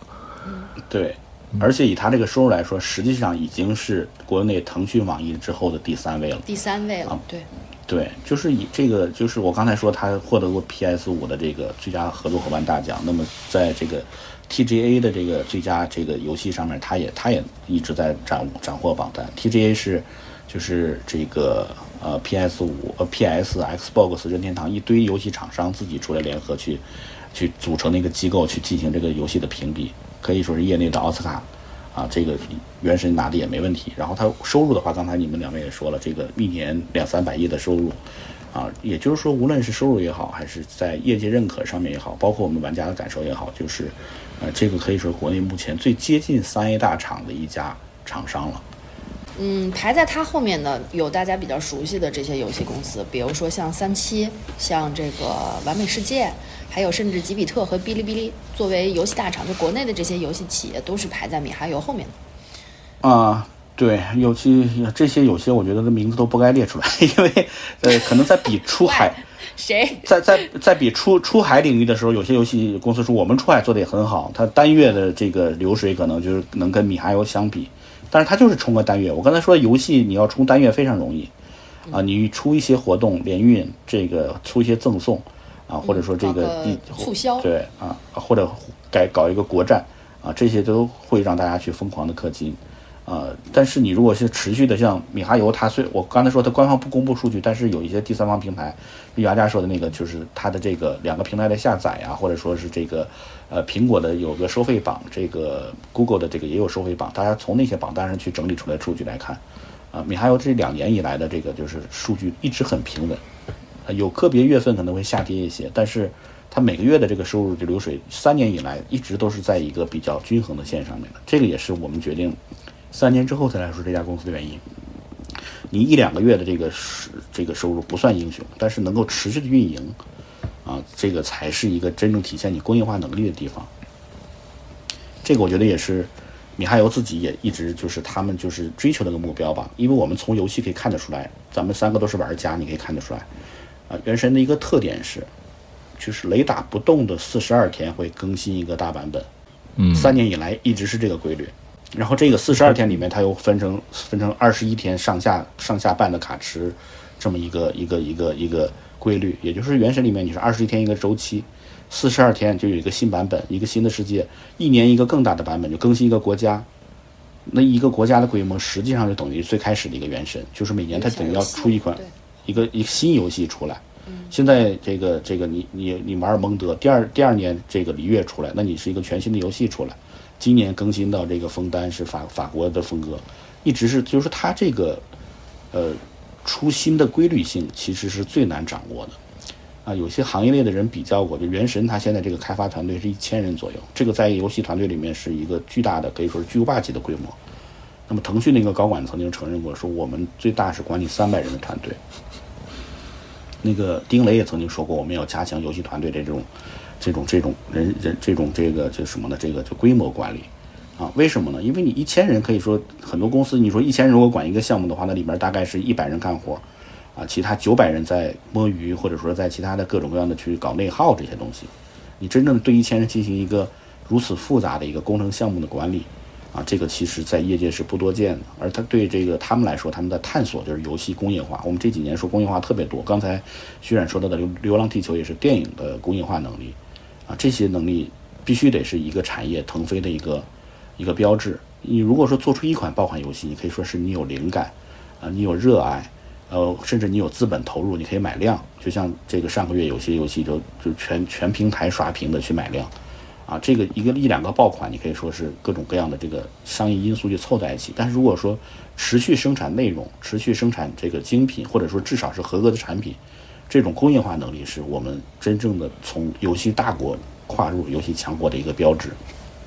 对，而且以他这个收入来说，实际上已经是国内腾讯、网易之后的第三位了。第三位了，对，对，就是以这个，就是我刚才说他获得过 PS 五的这个最佳合作伙伴大奖。那么在这个 TGA 的这个最佳这个游戏上面，他也他也一直在斩斩获榜单。TGA 是就是这个呃 PS 五呃 PS Xbox 任天堂一堆游戏厂商自己出来联合去去组成那个机构去进行这个游戏的评比。可以说是业内的奥斯卡，啊，这个原神拿的也没问题。然后它收入的话，刚才你们两位也说了，这个一年两三百亿的收入，啊，也就是说，无论是收入也好，还是在业界认可上面也好，包括我们玩家的感受也好，就是，呃，这个可以说国内目前最接近三 A 大厂的一家厂商了。嗯，排在它后面的有大家比较熟悉的这些游戏公司，比如说像三七，像这个完美世界。还有，甚至吉比特和哔哩哔哩作为游戏大厂，就国内的这些游戏企业，都是排在米哈游后面的。啊，对，尤其这些有些，我觉得的名字都不该列出来，*laughs* 因为呃，可能在比出 *laughs* 海，谁在在在比出出海领域的时候，有些游戏公司说我们出海做的也很好，它单月的这个流水可能就是能跟米哈游相比，但是它就是冲个单月。我刚才说游戏你要冲单月非常容易，啊，你出一些活动联运，这个出一些赠送。啊，或者说这个促销，对啊，或者改搞一个国战啊，这些都会让大家去疯狂的氪金。呃，但是你如果是持续的，像米哈游，它虽我刚才说它官方不公布数据，但是有一些第三方平台，牙家说的那个，就是它的这个两个平台的下载啊，或者说是这个，呃，苹果的有个收费榜，这个 Google 的这个也有收费榜，大家从那些榜单上去整理出来数据来看，啊，米哈游这两年以来的这个就是数据一直很平稳，有个别月份可能会下跌一些，但是它每个月的这个收入的流水，三年以来一直都是在一个比较均衡的线上面的，这个也是我们决定。三年之后才来说这家公司的原因，你一两个月的这个是这个收入不算英雄，但是能够持续的运营，啊，这个才是一个真正体现你工业化能力的地方。这个我觉得也是米哈游自己也一直就是他们就是追求的个目标吧。因为我们从游戏可以看得出来，咱们三个都是玩家，你可以看得出来，啊，原神的一个特点是，就是雷打不动的四十二天会更新一个大版本，嗯，三年以来一直是这个规律。然后这个四十二天里面，它又分成分成二十一天上下上下半的卡池，这么一个一个一个一个规律。也就是原神里面你是二十一天一个周期，四十二天就有一个新版本，一个新的世界，一年一个更大的版本，就更新一个国家。那一个国家的规模实际上就等于最开始的一个原神，就是每年它等于要出一款一个一个新游戏出来。现在这个这个你你你玩蒙德，第二第二年这个璃月出来，那你是一个全新的游戏出来。今年更新到这个枫丹是法法国的风格，一直是就是它这个，呃，出新的规律性其实是最难掌握的，啊，有些行业内的人比较过，就原神它现在这个开发团队是一千人左右，这个在游戏团队里面是一个巨大的，可以说是巨无霸级的规模。那么腾讯的一个高管曾经承认过，说我们最大是管理三百人的团队。那个丁雷也曾经说过，我们要加强游戏团队的这种。这种这种人人这种这个就什么呢？这个就规模管理，啊，为什么呢？因为你一千人可以说很多公司，你说一千人如果管一个项目的话，那里面大概是一百人干活，啊，其他九百人在摸鱼，或者说在其他的各种各样的去搞内耗这些东西。你真正对一千人进行一个如此复杂的一个工程项目的管理，啊，这个其实在业界是不多见的。而他对这个他们来说，他们的探索就是游戏工业化。我们这几年说工业化特别多，刚才徐冉说到的《流流浪地球》也是电影的工业化能力。啊，这些能力必须得是一个产业腾飞的一个一个标志。你如果说做出一款爆款游戏，你可以说是你有灵感，啊，你有热爱，呃，甚至你有资本投入，你可以买量。就像这个上个月有些游戏就就全全平台刷屏的去买量，啊，这个一个一两个爆款，你可以说是各种各样的这个商业因素就凑在一起。但是如果说持续生产内容，持续生产这个精品，或者说至少是合格的产品。这种工业化能力是我们真正的从游戏大国跨入游戏强国的一个标志。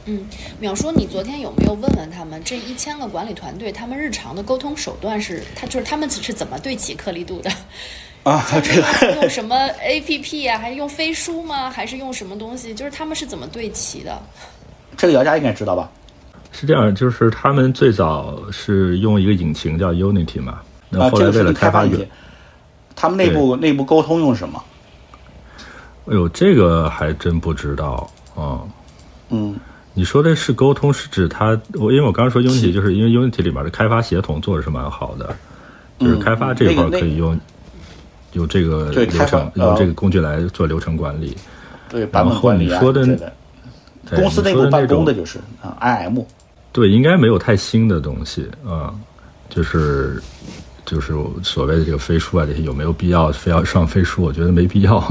嗯，淼叔，你昨天有没有问问他们这一千个管理团队，他们日常的沟通手段是，他就是他们是怎么对齐颗粒度的？啊，这个 *laughs* 用什么 A P P 啊？还是用飞书吗？还是用什么东西？就是他们是怎么对齐的？这个姚佳应该知道吧？是这样，就是他们最早是用一个引擎叫 Unity 嘛，那后来为了开发引他们内部内部沟通用什么？哎呦，这个还真不知道啊。嗯，你说的是沟通，是指他？我因为我刚刚说 Unity，就是因为 Unity 里面的开发协同做的是蛮好的，就是开发这块可以用用这个流程，用这个工具来做流程管理。对，然后你说的公司内部办公的就是啊，IM。对，应该没有太新的东西啊，就是。就是所谓的这个飞书啊，这些有没有必要非要上飞书？我觉得没必要。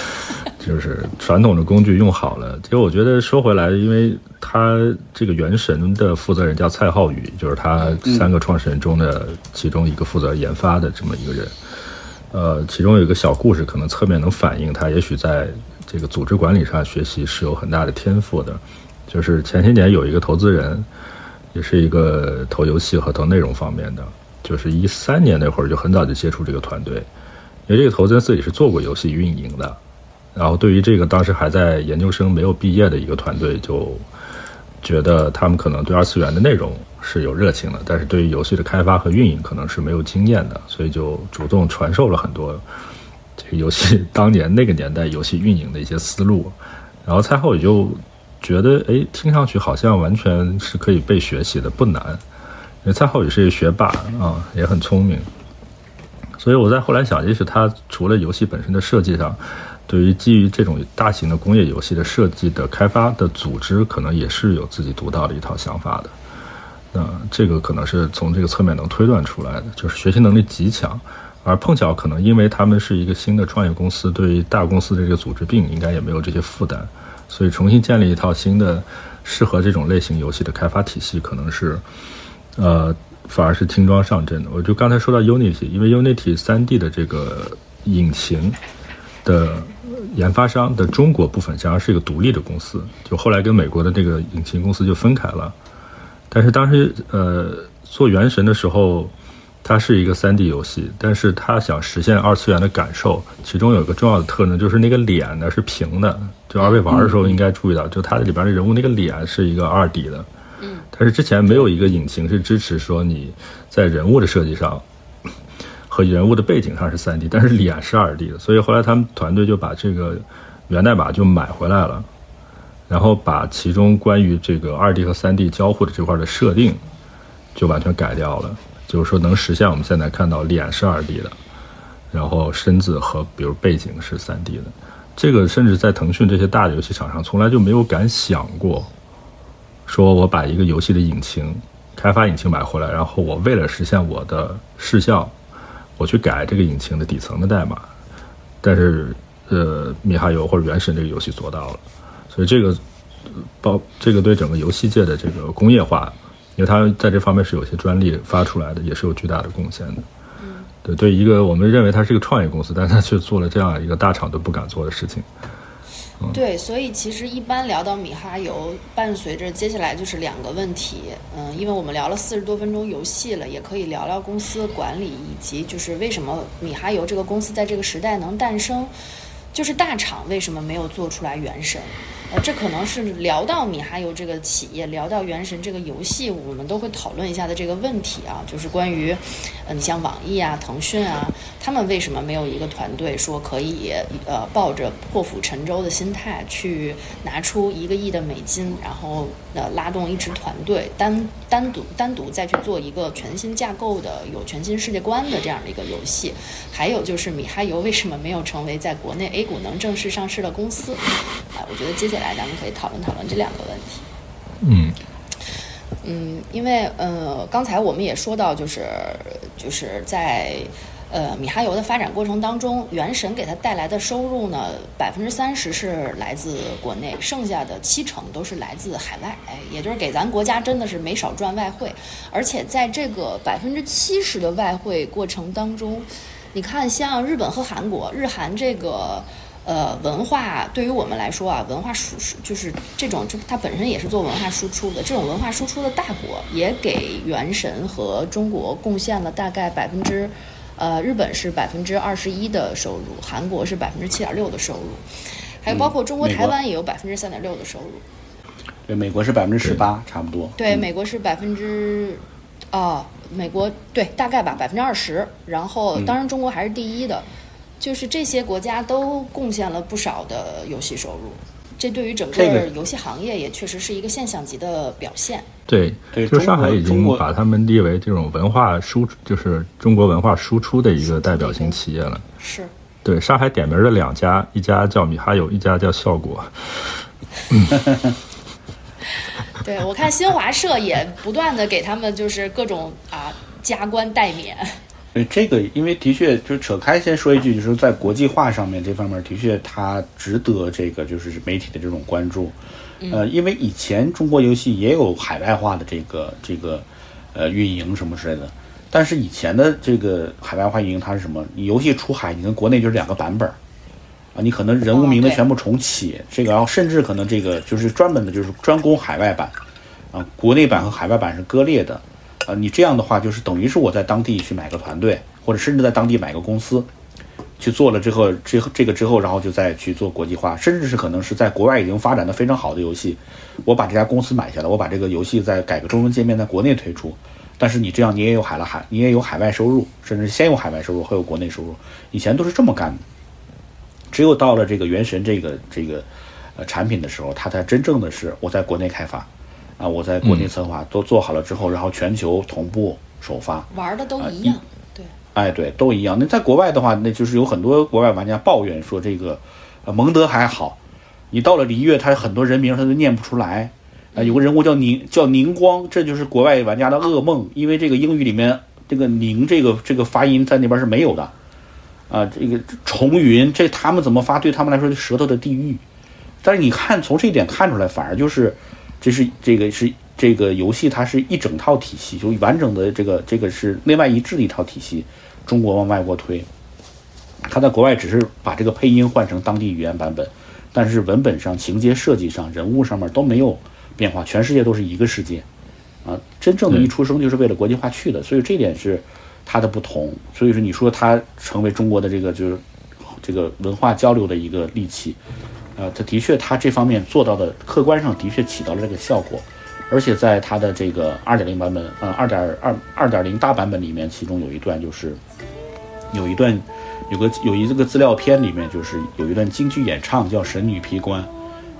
*laughs* 就是传统的工具用好了。其实我觉得说回来，因为他这个原神的负责人叫蔡浩宇，就是他三个创始人中的其中一个负责研发的这么一个人。呃，其中有一个小故事，可能侧面能反映他也许在这个组织管理上学习是有很大的天赋的。就是前些年有一个投资人，也是一个投游戏和投内容方面的。就是一三年那会儿就很早就接触这个团队，因为这个投资人自己是做过游戏运营的，然后对于这个当时还在研究生没有毕业的一个团队，就觉得他们可能对二次元的内容是有热情的，但是对于游戏的开发和运营可能是没有经验的，所以就主动传授了很多这个游戏 *laughs* 当年那个年代游戏运营的一些思路，然后蔡浩也就觉得，哎，听上去好像完全是可以被学习的，不难。因为蔡浩宇是一个学霸啊，也很聪明，所以我在后来想，也许他除了游戏本身的设计上，对于基于这种大型的工业游戏的设计的开发的组织，可能也是有自己独到的一套想法的。那这个可能是从这个侧面能推断出来的，就是学习能力极强。而碰巧可能因为他们是一个新的创业公司，对于大公司的这个组织病应该也没有这些负担，所以重新建立一套新的适合这种类型游戏的开发体系，可能是呃反而是轻装上阵的。我就刚才说到 Unity，因为 Unity 三 D 的这个引擎的研发商的中国部分，实际上是一个独立的公司，就后来跟美国的这个引擎公司就分开了。但是当时呃做《原神》的时候。它是一个三 D 游戏，但是它想实现二次元的感受，其中有一个重要的特征就是那个脸呢是平的。就二位玩的时候应该注意到，就它里边的人物那个脸是一个二 D 的。嗯。但是之前没有一个引擎是支持说你在人物的设计上 *coughs* 和人物的背景上是三 D，但是脸是二 D 的。所以后来他们团队就把这个源代码就买回来了，然后把其中关于这个二 D 和三 D 交互的这块的设定就完全改掉了。就是说，能实现我们现在看到脸是二 D 的，然后身子和比如背景是三 D 的。这个甚至在腾讯这些大的游戏厂商从来就没有敢想过，说我把一个游戏的引擎开发引擎买回来，然后我为了实现我的视效，我去改这个引擎的底层的代码。但是，呃，米哈游或者原神这个游戏做到了，所以这个包这个对整个游戏界的这个工业化。因为它在这方面是有些专利发出来的，也是有巨大的贡献的。嗯，对，对一个我们认为它是一个创业公司，但是他却做了这样一个大厂都不敢做的事情。对，所以其实一般聊到米哈游，伴随着接下来就是两个问题。嗯，因为我们聊了四十多分钟游戏了，也可以聊聊公司管理，以及就是为什么米哈游这个公司在这个时代能诞生，就是大厂为什么没有做出来原神。这可能是聊到米哈游这个企业，聊到《原神》这个游戏，我们都会讨论一下的这个问题啊，就是关于，呃，你像网易啊、腾讯啊，他们为什么没有一个团队说可以，呃，抱着破釜沉舟的心态去拿出一个亿的美金，然后呃拉动一支团队，单单独单独再去做一个全新架构的、有全新世界观的这样的一个游戏？还有就是米哈游为什么没有成为在国内 A 股能正式上市的公司？啊，我觉得接下来。来，咱们可以讨论讨论这两个问题。嗯嗯，因为呃，刚才我们也说到，就是就是在呃米哈游的发展过程当中，原神给它带来的收入呢，百分之三十是来自国内，剩下的七成都是来自海外。哎，也就是给咱国家真的是没少赚外汇。而且在这个百分之七十的外汇过程当中，你看像日本和韩国，日韩这个。呃，文化对于我们来说啊，文化输出就是这种，就它本身也是做文化输出的。这种文化输出的大国，也给原神和中国贡献了大概百分之，呃，日本是百分之二十一的收入，韩国是百分之七点六的收入，还有包括中国台湾也有百分之三点六的收入。对，美国是百分之十八，差不多。对，美国是百分之，啊，美国对，大概吧，百分之二十。然后，当然中国还是第一的。就是这些国家都贡献了不少的游戏收入，这对于整个游戏行业也确实是一个现象级的表现。对，就上海已经把他们列为这种文化输，就是中国文化输出的一个代表性企业了。是，对，上海点名的两家，一家叫米哈游，一家叫效果。*laughs* 对，我看新华社也不断的给他们就是各种啊加官带免。对这个，因为的确就扯开先说一句，就是在国际化上面这方面，的确它值得这个就是媒体的这种关注。呃，因为以前中国游戏也有海外化的这个这个呃运营什么之类的，但是以前的这个海外化运营它是什么？你游戏出海，你跟国内就是两个版本啊，你可能人物名字全部重启，这个然后甚至可能这个就是专门的就是专攻海外版啊，国内版和海外版是割裂的。呃，你这样的话，就是等于是我在当地去买个团队，或者甚至在当地买个公司，去做了之后，这这个之后，然后就再去做国际化，甚至是可能是在国外已经发展的非常好的游戏，我把这家公司买下来，我把这个游戏再改个中文界面，在国内推出。但是你这样，你也有海了海，你也有海外收入，甚至先有海外收入，后有国内收入。以前都是这么干的，只有到了这个原神这个这个呃产品的时候，它才真正的是我在国内开发。啊，我在国内策划都做好了之后，然后全球同步首发，玩的都一样，对，哎，对，都一样。那在国外的话，那就是有很多国外玩家抱怨说，这个，呃，蒙德还好，你到了璃月，他很多人名他都念不出来，啊，有个人物叫宁叫宁光，这就是国外玩家的噩梦，因为这个英语里面这个宁这个这个发音在那边是没有的，啊，这个重云这他们怎么发？对他们来说是舌头的地狱。但是你看从这一点看出来，反而就是这是这个是这个游戏，它是一整套体系，就完整的这个这个是内外一致的一套体系，中国往外国推。它在国外只是把这个配音换成当地语言版本，但是文本上、情节设计上、人物上面都没有变化，全世界都是一个世界，啊，真正的一出生就是为了国际化去的，所以这点是它的不同。所以说，你说它成为中国的这个就是这个文化交流的一个利器，呃，它的确它这方面做到的客观上的确起到了这个效果，而且在它的这个二点零版本，呃，二点二二点零大版本里面，其中有一段就是有一段。有个有一这个资料片里面，就是有一段京剧演唱叫《神女劈关》，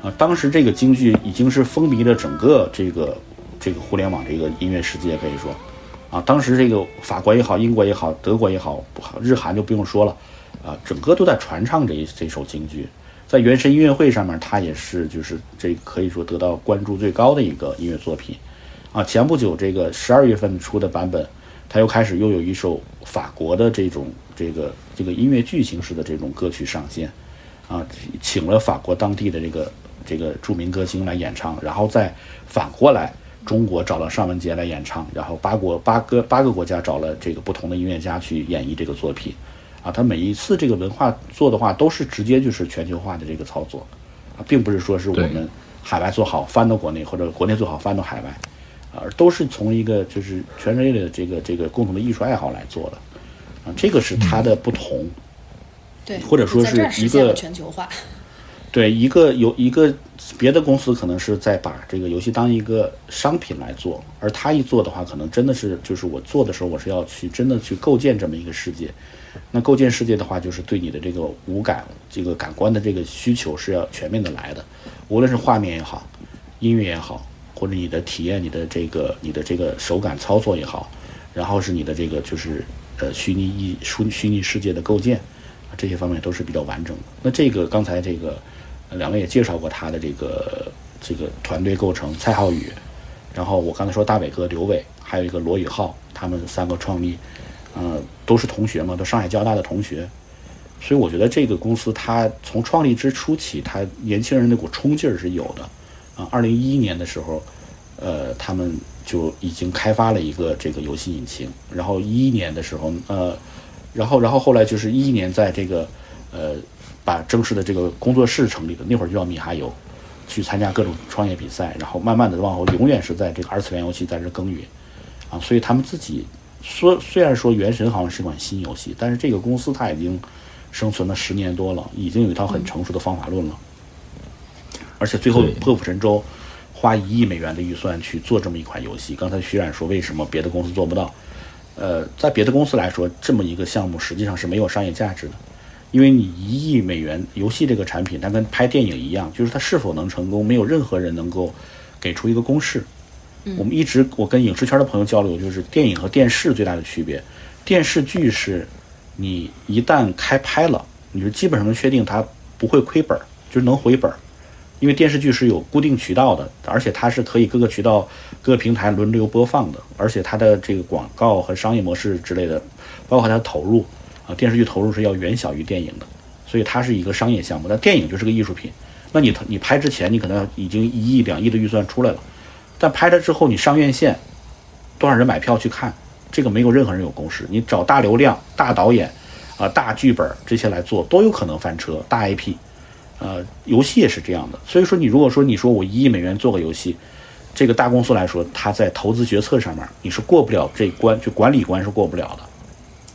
啊，当时这个京剧已经是风靡了整个这个这个互联网这个音乐世界，可以说，啊，当时这个法国也好，英国也好，德国也好，日韩就不用说了，啊，整个都在传唱这这首京剧，在原神音乐会上面，它也是就是这可以说得到关注最高的一个音乐作品，啊，前不久这个十二月份出的版本。他又开始又有一首法国的这种这个这个音乐剧形式的这种歌曲上线，啊，请了法国当地的这个这个著名歌星来演唱，然后再反过来中国找了尚雯婕来演唱，然后八国八个八个国家找了这个不同的音乐家去演绎这个作品，啊，他每一次这个文化做的话都是直接就是全球化的这个操作，啊，并不是说是我们海外做好翻到国内或者国内做好翻到海外。啊都是从一个就是全人类的这个这个共同的艺术爱好来做的，啊，这个是它的不同，对，或者说是一个全球化，对，一个有一个别的公司可能是在把这个游戏当一个商品来做，而他一做的话，可能真的是就是我做的时候，我是要去真的去构建这么一个世界，那构建世界的话，就是对你的这个五感这个感官的这个需求是要全面的来的，无论是画面也好，音乐也好。或者你的体验，你的这个，你的这个手感操作也好，然后是你的这个就是呃虚拟意虚虚拟世界的构建，这些方面都是比较完整的。那这个刚才这个两位也介绍过他的这个这个团队构成，蔡浩宇，然后我刚才说大伟哥刘伟，还有一个罗宇浩，他们三个创立，呃，都是同学嘛，都上海交大的同学，所以我觉得这个公司它从创立之初起，它年轻人那股冲劲儿是有的。啊，二零一一年的时候，呃，他们就已经开发了一个这个游戏引擎。然后一一年的时候，呃，然后然后后来就是一一年在这个，呃，把正式的这个工作室成立的，那会儿就叫米哈游，去参加各种创业比赛，然后慢慢的往后，永远是在这个二次元游戏在这耕耘，啊，所以他们自己说，虽然说《原神》好像是款新游戏，但是这个公司它已经生存了十年多了，已经有一套很成熟的方法论了。而且最后破釜沉舟，花一亿美元的预算去做这么一款游戏。刚才徐冉说，为什么别的公司做不到？呃，在别的公司来说，这么一个项目实际上是没有商业价值的，因为你一亿美元游戏这个产品，它跟拍电影一样，就是它是否能成功，没有任何人能够给出一个公式。我们一直我跟影视圈的朋友交流，就是电影和电视最大的区别，电视剧是你一旦开拍了，你就基本上能确定它不会亏本，就是能回本。因为电视剧是有固定渠道的，而且它是可以各个渠道、各个平台轮流播放的，而且它的这个广告和商业模式之类的，包括它的投入啊，电视剧投入是要远小于电影的，所以它是一个商业项目。那电影就是个艺术品，那你你拍之前你可能已经一亿两亿的预算出来了，但拍了之后你上院线，多少人买票去看，这个没有任何人有公式。你找大流量、大导演啊、大剧本这些来做，都有可能翻车。大 IP。呃，游戏也是这样的，所以说你如果说你说我一亿美元做个游戏，这个大公司来说，它在投资决策上面你是过不了这关，就管理关是过不了的。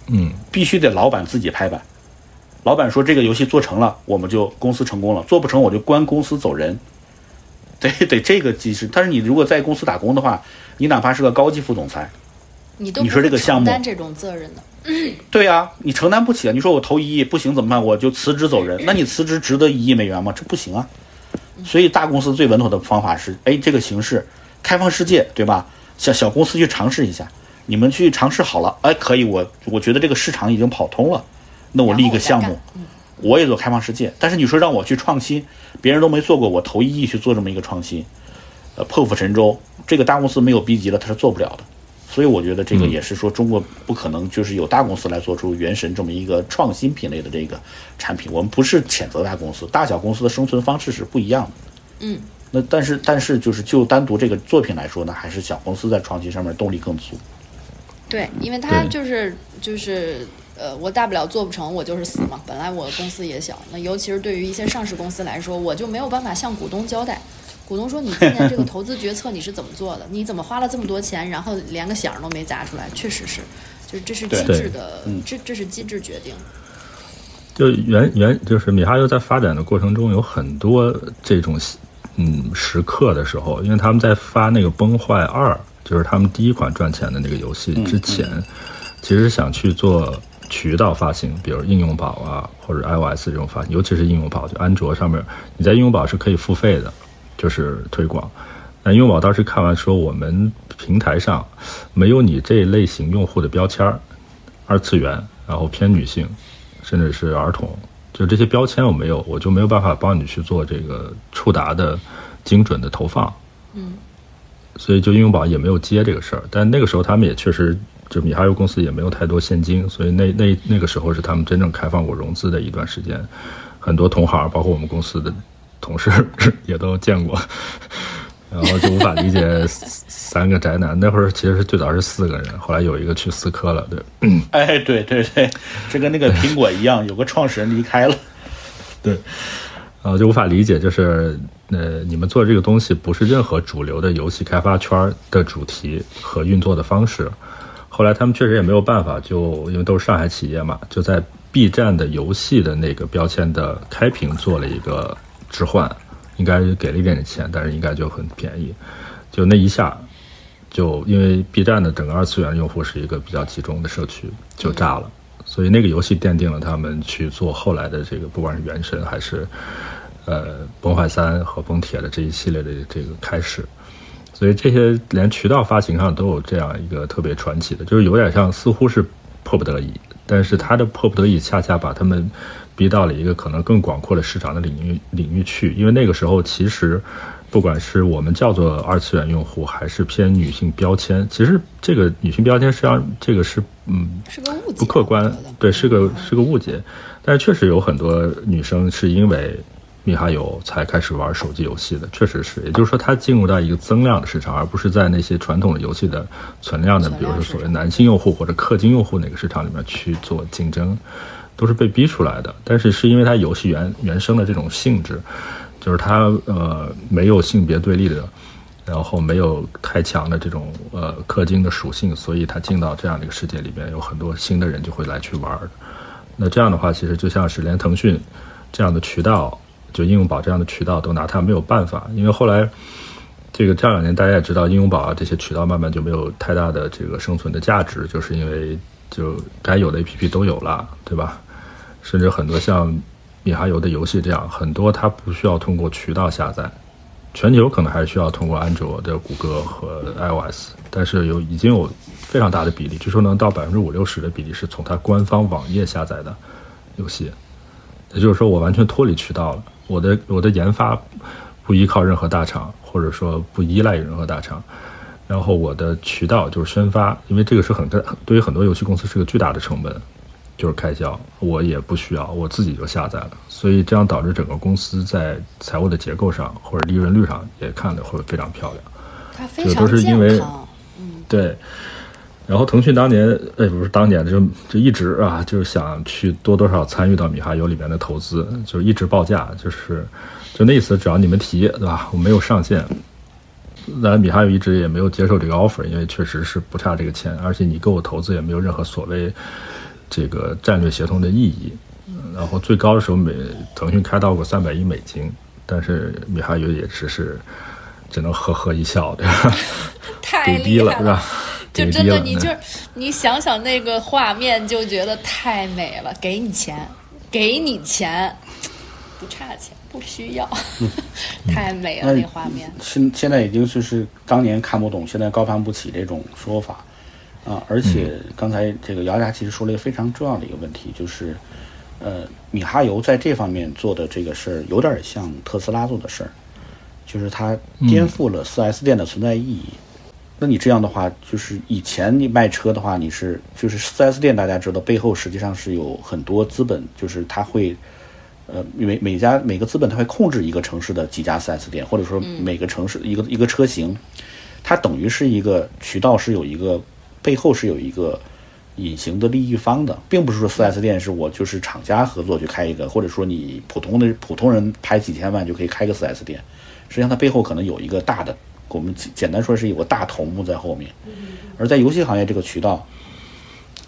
嗯，必须得老板自己拍板，老板说这个游戏做成了，我们就公司成功了；做不成我就关公司走人。得得这个机制，但是你如果在公司打工的话，你哪怕是个高级副总裁，你都你说这个项目担这种责任的。对呀，你承担不起啊！你说我投一亿不行怎么办？我就辞职走人。那你辞职值得一亿美元吗？这不行啊！所以大公司最稳妥的方法是：哎，这个形式开放世界，对吧？小小公司去尝试一下，你们去尝试好了，哎，可以，我我觉得这个市场已经跑通了，那我立一个项目，我也做开放世界。但是你说让我去创新，别人都没做过，我投一亿去做这么一个创新，呃破釜沉舟，这个大公司没有逼急了，他是做不了的。所以我觉得这个也是说，中国不可能就是有大公司来做出《原神》这么一个创新品类的这个产品。我们不是谴责大公司，大小公司的生存方式是不一样的。嗯，那但是但是就是就单独这个作品来说呢，还是小公司在创新上面动力更足。对，因为它就是就是呃，我大不了做不成，我就是死嘛。*laughs* 本来我公司也小，那尤其是对于一些上市公司来说，我就没有办法向股东交代。股东说：“你今年这个投资决策你是怎么做的？*laughs* 你怎么花了这么多钱，然后连个响都没砸出来？确实是，就是这是机制的，这这是机制决定。就原原就是米哈游在发展的过程中有很多这种嗯时刻的时候，因为他们在发那个崩坏二，就是他们第一款赚钱的那个游戏之前，其实想去做渠道发行，比如应用宝啊或者 iOS 这种发行，尤其是应用宝，就安卓上面你在应用宝是可以付费的。”就是推广，那应用宝当时看完说，我们平台上没有你这类型用户的标签儿，二次元，然后偏女性，甚至是儿童，就这些标签我没有，我就没有办法帮你去做这个触达的精准的投放。嗯，所以就应用宝也没有接这个事儿，但那个时候他们也确实，就米哈游公司也没有太多现金，所以那那那个时候是他们真正开放过融资的一段时间，很多同行包括我们公司的。同事 *laughs* 也都见过，然后就无法理解三个宅男。那会儿其实是最早是四个人，后来有一个去思科了，对。哎，对对对，这跟那个苹果一样，有个创始人离开了。对，然后就无法理解，就是呃，你们做这个东西不是任何主流的游戏开发圈的主题和运作的方式。后来他们确实也没有办法，就因为都是上海企业嘛，就在 B 站的游戏的那个标签的开屏做了一个。置换应该给了一点点钱，但是应该就很便宜。就那一下，就因为 B 站的整个二次元用户是一个比较集中的社区，就炸了。所以那个游戏奠定了他们去做后来的这个，不管是原神还是呃崩坏三和崩铁的这一系列的这个开始。所以这些连渠道发行上都有这样一个特别传奇的，就是有点像似乎是迫不得已，但是他的迫不得已恰恰把他们。逼到了一个可能更广阔的市场的领域领域去，因为那个时候其实，不管是我们叫做二次元用户，还是偏女性标签，其实这个女性标签实际上这个是嗯，是个误解，不客观，对，是个是个误解。但是确实有很多女生是因为米哈游才开始玩手机游戏的，确实是，也就是说它进入到一个增量的市场，而不是在那些传统的游戏的存量的，比如说所谓男性用户或者氪金用户那个市场里面去做竞争。都是被逼出来的，但是是因为它游戏原原生的这种性质，就是它呃没有性别对立的，然后没有太强的这种呃氪金的属性，所以它进到这样的一个世界里边，有很多新的人就会来去玩。那这样的话，其实就像是连腾讯这样的渠道，就应用宝这样的渠道都拿它没有办法，因为后来这个这两年大家也知道，应用宝啊这些渠道慢慢就没有太大的这个生存的价值，就是因为就该有的 APP 都有了，对吧？甚至很多像米哈游的游戏这样，很多它不需要通过渠道下载，全球可能还是需要通过安卓的谷歌和 iOS，但是有已经有非常大的比例，据说能到百分之五六十的比例是从它官方网页下载的游戏，也就是说我完全脱离渠道了，我的我的研发不依靠任何大厂，或者说不依赖于任何大厂，然后我的渠道就是宣发，因为这个是很大，对于很多游戏公司是个巨大的成本。就是开销，我也不需要，我自己就下载了，所以这样导致整个公司在财务的结构上或者利润率上也看的会非常漂亮。它非常健康，嗯，对。然后腾讯当年，哎，不是当年就就一直啊，就是想去多多少参与到米哈游里面的投资，就一直报价，就是就那次只要你们提，对吧？我没有上限。当然，米哈游一直也没有接受这个 offer，因为确实是不差这个钱，而且你给我投资也没有任何所谓。这个战略协同的意义，然后最高的时候，美腾讯开到过三百亿美金，但是米哈游也只是只能呵呵一笑，对吧？*laughs* 太低了，是吧？就真的，你就是你想想那个画面，就觉得太美了。给你钱，给你钱，不差钱，不需要，*laughs* 太美了那画面。现现在已经就是当年看不懂，现在高攀不起这种说法。啊，而且刚才这个姚家其实说了一个非常重要的一个问题，就是，呃，米哈游在这方面做的这个事儿有点像特斯拉做的事儿，就是它颠覆了 4S 店的存在意义。那你这样的话，就是以前你卖车的话，你是就是四 S 店，大家知道背后实际上是有很多资本，就是他会，呃，每每家每个资本他会控制一个城市的几家四 S 店，或者说每个城市一个一个车型，它等于是一个渠道，是有一个背后是有一个隐形的利益方的，并不是说四 S 店是我就是厂家合作去开一个，或者说你普通的普通人拍几千万就可以开个四 S 店，实际上它背后可能有一个大的。我们简单说是有个大头目在后面，而在游戏行业这个渠道，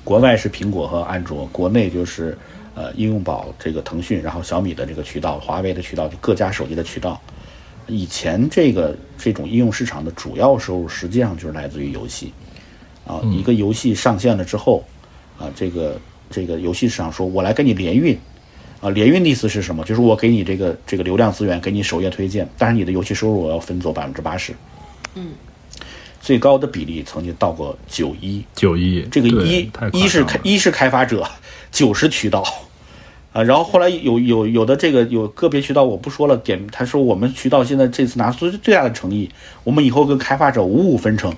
国外是苹果和安卓，国内就是呃应用宝这个腾讯，然后小米的这个渠道，华为的渠道，就各家手机的渠道。以前这个这种应用市场的主要收入实际上就是来自于游戏，啊，一个游戏上线了之后，啊，这个这个游戏市场说我来跟你联运。啊，联运的意思是什么？就是我给你这个这个流量资源，给你首页推荐，但是你的游戏收入我要分走百分之八十。嗯，最高的比例曾经到过九一九一，这个一一是开一是开发者，九是渠道啊。然后后来有有有的这个有个别渠道我不说了，点他说我们渠道现在这次拿出最大的诚意，我们以后跟开发者五五分成，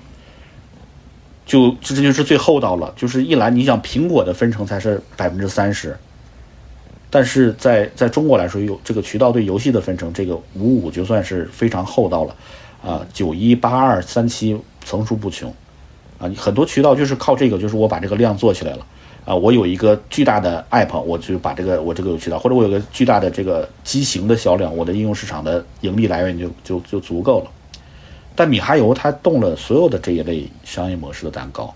就这就是最厚道了。就是一来你想苹果的分成才是百分之三十。但是在在中国来说，有这个渠道对游戏的分成，这个五五就算是非常厚道了，啊，九一八二三七层出不穷，啊，很多渠道就是靠这个，就是我把这个量做起来了，啊，我有一个巨大的 app，我就把这个我这个有渠道，或者我有个巨大的这个机型的销量，我的应用市场的盈利来源就就就足够了。但米哈游它动了所有的这一类商业模式的蛋糕，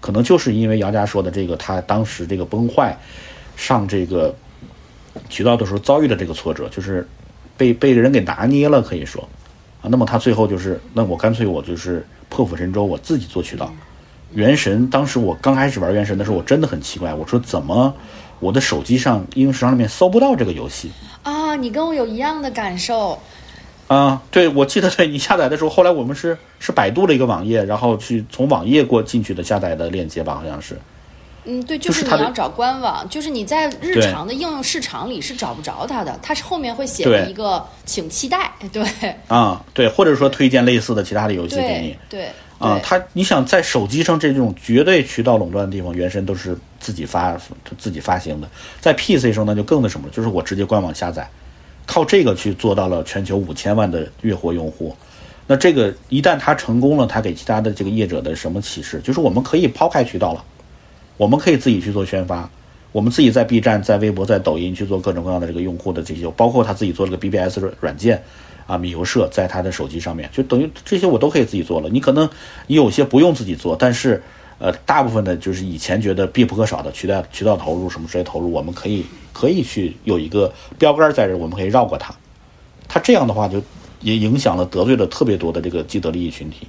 可能就是因为姚家说的这个，他当时这个崩坏，上这个。渠道的时候遭遇了这个挫折，就是被被人给拿捏了，可以说啊。那么他最后就是，那我干脆我就是破釜沉舟，我自己做渠道。原神当时我刚开始玩原神的时候，我真的很奇怪，我说怎么我的手机上应用市场里面搜不到这个游戏啊？你跟我有一样的感受啊？对，我记得对你下载的时候，后来我们是是百度的一个网页，然后去从网页过进去的下载的链接吧，好像是。嗯，对，就是你要找官网，就是你在日常的应用市场里是找不着它的，它是后面会写一个请期待，对。啊，对，或者说推荐类似的其他的游戏给你，对。啊，它你想在手机上这种绝对渠道垄断的地方，原神都是自己发自己发行的，在 PC 上那就更那什么了，就是我直接官网下载，靠这个去做到了全球五千万的月活用户。那这个一旦它成功了，它给其他的这个业者的什么启示？就是我们可以抛开渠道了。我们可以自己去做宣发，我们自己在 B 站、在微博、在抖音去做各种各样的这个用户的这些，包括他自己做这个 BBS 软件，啊，米游社在他的手机上面，就等于这些我都可以自己做了。你可能你有些不用自己做，但是呃，大部分的就是以前觉得必不可少的渠道渠道投入什么这些投入，我们可以可以去有一个标杆在这，我们可以绕过它。他这样的话就也影响了得罪了特别多的这个既得利益群体。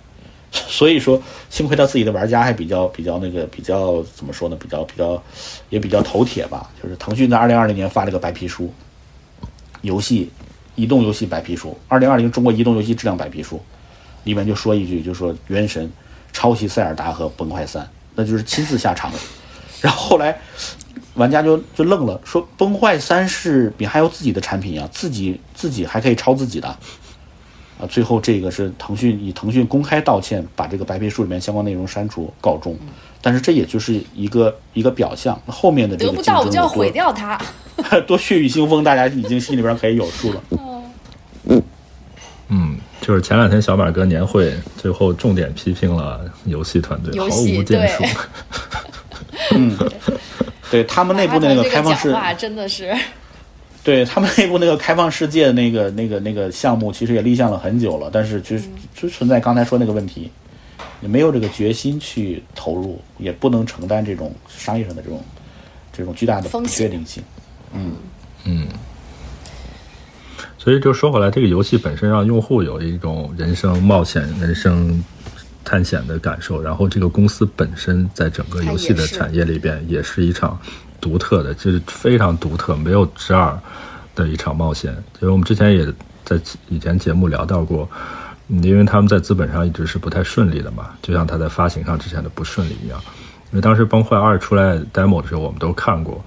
所以说，幸亏他自己的玩家还比较比较那个比较怎么说呢？比较比较也比较头铁吧。就是腾讯在二零二零年发了个白皮书，游戏移动游戏白皮书，二零二零中国移动游戏质量白皮书，里面就说一句，就说《原神》抄袭塞尔达和崩坏三，那就是亲自下场。然后后来玩家就就愣了，说崩坏三是比还有自己的产品呀，自己自己还可以抄自己的。啊，最后这个是腾讯以腾讯公开道歉，把这个白皮书里面相关内容删除告终，但是这也就是一个一个表象，后面的这个得不到我就要毁掉它，*laughs* 多血雨腥风，大家已经心里边可以有数了。嗯，就是前两天小马哥年会，最后重点批评了游戏团队，毫无建树。*laughs* 嗯，对他们内部的那个开放式，*laughs* 真的是。对他们内部那个开放世界那个那个那个项目，其实也立项了很久了，但是就就存在刚才说那个问题，也没有这个决心去投入，也不能承担这种商业上的这种这种巨大的不确定性。嗯嗯。所以就说回来，这个游戏本身让用户有一种人生冒险、人生探险的感受，然后这个公司本身在整个游戏的产业里边也是一场。独特的，就是非常独特，没有之二的一场冒险。因为我们之前也在以前节目聊到过，因为他们在资本上一直是不太顺利的嘛，就像他在发行上之前的不顺利一样。因为当时《崩坏二》出来 demo 的时候，我们都看过，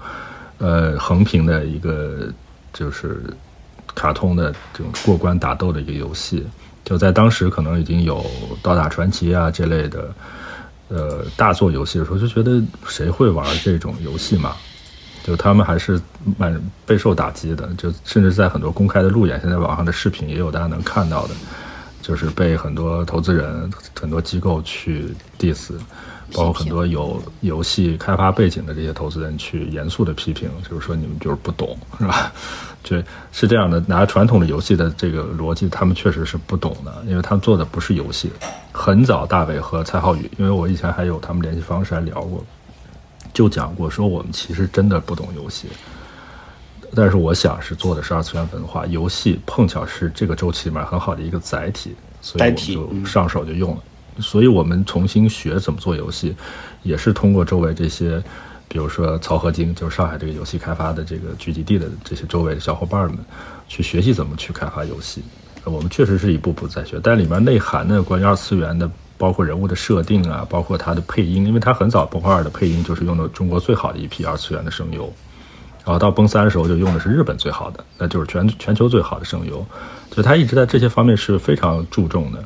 呃，横屏的一个就是卡通的这种过关打斗的一个游戏。就在当时，可能已经有《刀塔传奇》啊这类的，呃，大作游戏的时候，就觉得谁会玩这种游戏嘛？就他们还是蛮备受打击的。就甚至在很多公开的路演，现在网上的视频也有大家能看到的，就是被很多投资人、很多机构去 diss。包括很多有游戏开发背景的这些投资人去严肃的批评，就是说你们就是不懂，*laughs* 是吧？就是这样的，拿传统的游戏的这个逻辑，他们确实是不懂的，因为他们做的不是游戏。很早，大伟和蔡浩宇，因为我以前还有他们联系方式还聊过，就讲过说我们其实真的不懂游戏，但是我想是做的是二次元文化，游戏碰巧是这个周期里面很好的一个载体，所以我们就上手就用了。所以我们重新学怎么做游戏，也是通过周围这些，比如说曹和金，就是上海这个游戏开发的这个聚集地的这些周围的小伙伴们，去学习怎么去开发游戏。我们确实是一步步在学，但里面内涵的关于二次元的，包括人物的设定啊，包括它的配音，因为它很早崩坏二的配音就是用的中国最好的一批二次元的声优，然后到崩三的时候就用的是日本最好的，那就是全全球最好的声优，就他一直在这些方面是非常注重的。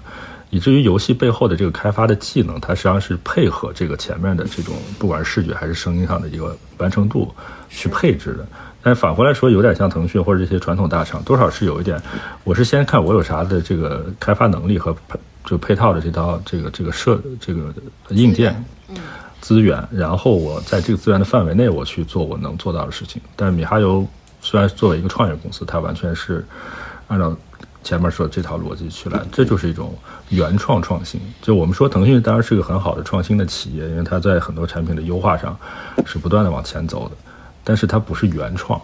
以至于游戏背后的这个开发的技能，它实际上是配合这个前面的这种不管是视觉还是声音上的一个完成度去配置的。但反过来说，有点像腾讯或者这些传统大厂，多少是有一点。我是先看我有啥的这个开发能力和配就配套的这套这个这个设这个硬件资源，然后我在这个资源的范围内我去做我能做到的事情。但米哈游虽然作为一个创业公司，它完全是按照。前面说这套逻辑去来，这就是一种原创创新。就我们说，腾讯当然是个很好的创新的企业，因为它在很多产品的优化上是不断的往前走的。但是它不是原创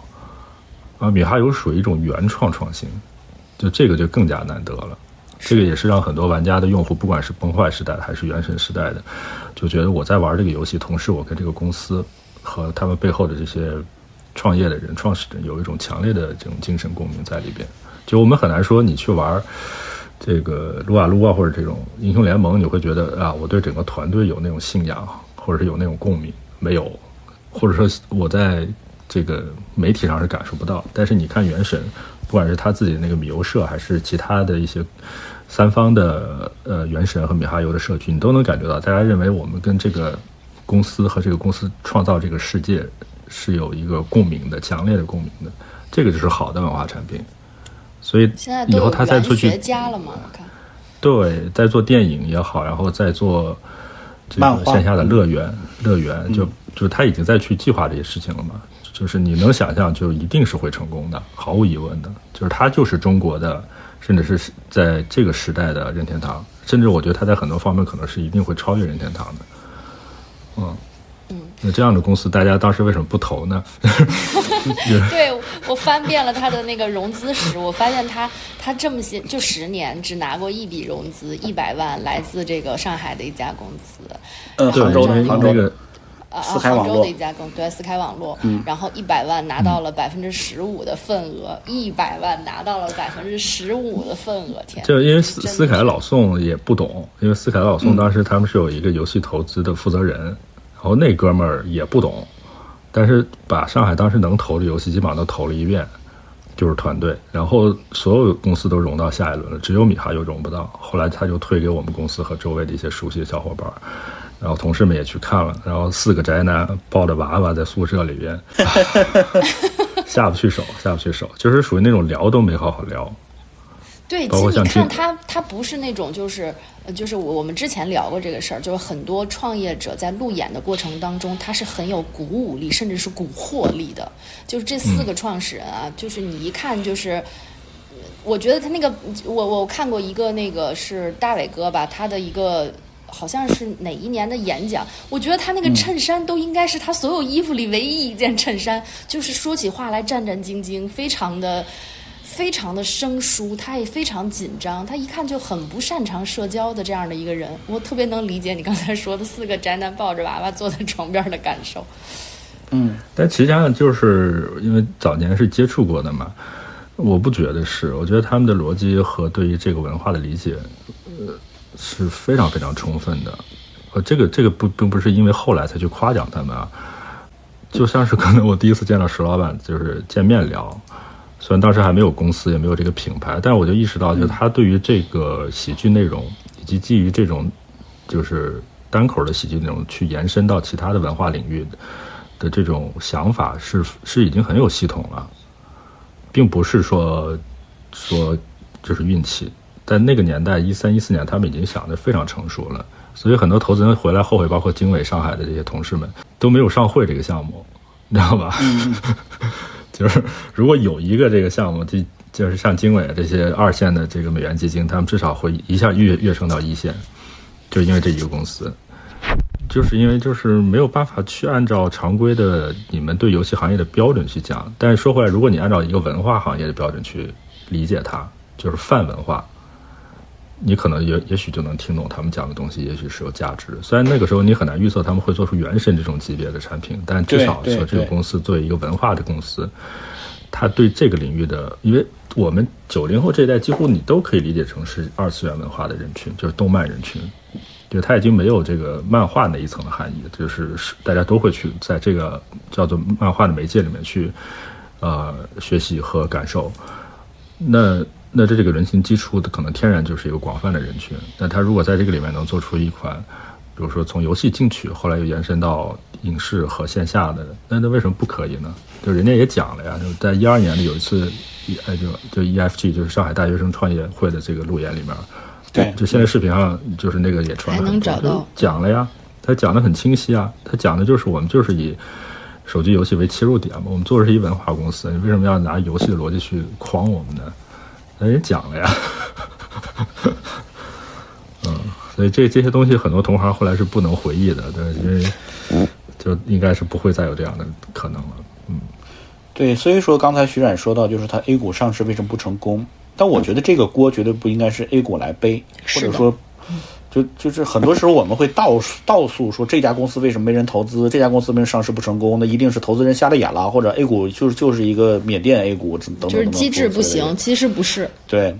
啊，米哈游属于一种原创创新，就这个就更加难得了。这个也是让很多玩家的用户，不管是崩坏时代还是原神时代的，就觉得我在玩这个游戏，同时我跟这个公司和他们背后的这些创业的人、创始人有一种强烈的这种精神共鸣在里边。就我们很难说，你去玩这个撸啊撸啊或者这种英雄联盟，你会觉得啊，我对整个团队有那种信仰，或者是有那种共鸣，没有，或者说我在这个媒体上是感受不到。但是你看原神，不管是他自己那个米游社，还是其他的一些三方的呃原神和米哈游的社区，你都能感觉到，大家认为我们跟这个公司和这个公司创造这个世界是有一个共鸣的，强烈的共鸣的。这个就是好的文化产品。所以以后他再出去，家了吗？我看，对，在做电影也好，然后再做这个线下的乐园，乐园就就是他已经在去计划这些事情了嘛。就是你能想象，就一定是会成功的，毫无疑问的。就是他就是中国的，甚至是在这个时代的任天堂，甚至我觉得他在很多方面可能是一定会超越任天堂的。嗯。那这样的公司，大家当时为什么不投呢？*laughs* 对我翻遍了他的那个融资史，我发现他他这么些就十年只拿过一笔融资，一百万来自这个上海的一家公司，嗯，杭州的杭州的啊，杭州的一家公对四开网络，然后一百万拿到了百分之十五的份额，一百万拿到了百分之十五的份额，天！就因为思思凯老宋也不懂，因为思凯老宋当时他们是有一个游戏投资的负责人。然后那哥们儿也不懂，但是把上海当时能投的游戏基本上都投了一遍，就是团队。然后所有公司都融到下一轮了，只有米哈游融不到。后来他就推给我们公司和周围的一些熟悉的小伙伴，然后同事们也去看了。然后四个宅男抱着娃娃在宿舍里边 *laughs* *laughs* 下不去手，下不去手，就是属于那种聊都没好好聊。对，其实你看他，他不是那种就是，就是我我们之前聊过这个事儿，就是很多创业者在路演的过程当中，他是很有鼓舞力，甚至是蛊惑力的。就是这四个创始人啊，就是你一看就是，我觉得他那个，我我看过一个那个是大伟哥吧，他的一个好像是哪一年的演讲，我觉得他那个衬衫都应该是他所有衣服里唯一一件衬衫，就是说起话来战战兢兢，非常的。非常的生疏，他也非常紧张，他一看就很不擅长社交的这样的一个人，我特别能理解你刚才说的四个宅男抱着娃娃坐在床边的感受。嗯，但其实际上就是因为早年是接触过的嘛，我不觉得是，我觉得他们的逻辑和对于这个文化的理解，呃，是非常非常充分的。呃，这个这个不并不是因为后来才去夸奖他们啊，就像是可能我第一次见到石老板，就是见面聊。虽然当时还没有公司，也没有这个品牌，但我就意识到，就是他对于这个喜剧内容，以及基于这种就是单口的喜剧内容去延伸到其他的文化领域的这种想法，是是已经很有系统了，并不是说说就是运气。在那个年代，一三一四年，他们已经想的非常成熟了，所以很多投资人回来后悔，包括经纬上海的这些同事们都没有上会这个项目，你知道吧？*laughs* 就是如果有一个这个项目，就就是像经纬这些二线的这个美元基金，他们至少会一下跃跃升到一线，就因为这一个公司，就是因为就是没有办法去按照常规的你们对游戏行业的标准去讲。但是说回来，如果你按照一个文化行业的标准去理解它，就是泛文化，你可能也也许就能听懂他们讲的东西，也许是有价值的。虽然那个时候你很难预测他们会做出原神这种级别的产品，但至少说这个公司作为一个文化的公司，它对。这个领域的，因为我们九零后这一代几乎你都可以理解成是二次元文化的人群，就是动漫人群，就它已经没有这个漫画那一层的含义，就是是大家都会去在这个叫做漫画的媒介里面去呃学习和感受。那那这这个人群基础的可能天然就是一个广泛的人群。那他如果在这个里面能做出一款，比如说从游戏进去，后来又延伸到影视和线下的，那那为什么不可以呢？就人家也讲了呀，就在一二年的有一次，哎就就 EFG 就是上海大学生创业会的这个路演里面，对，就现在视频上就是那个也传了很多，讲了呀，他讲的很清晰啊，他讲的就是我们就是以手机游戏为切入点嘛，我们做的是一文化公司，你为什么要拿游戏的逻辑去框我们呢？人也讲了呀，*laughs* 嗯，所以这这些东西很多同行后来是不能回忆的，对，因为就应该是不会再有这样的可能了，嗯，对，所以说刚才徐冉说到，就是他 A 股上市为什么不成功？但我觉得这个锅绝对不应该是 A 股来背，或者说，就就是很多时候我们会倒倒诉说这家公司为什么没人投资，这家公司为什么上市不成功？那一定是投资人瞎了眼了，或者 A 股就是就是一个缅甸 A 股等等就是机制不行，其实不是。对，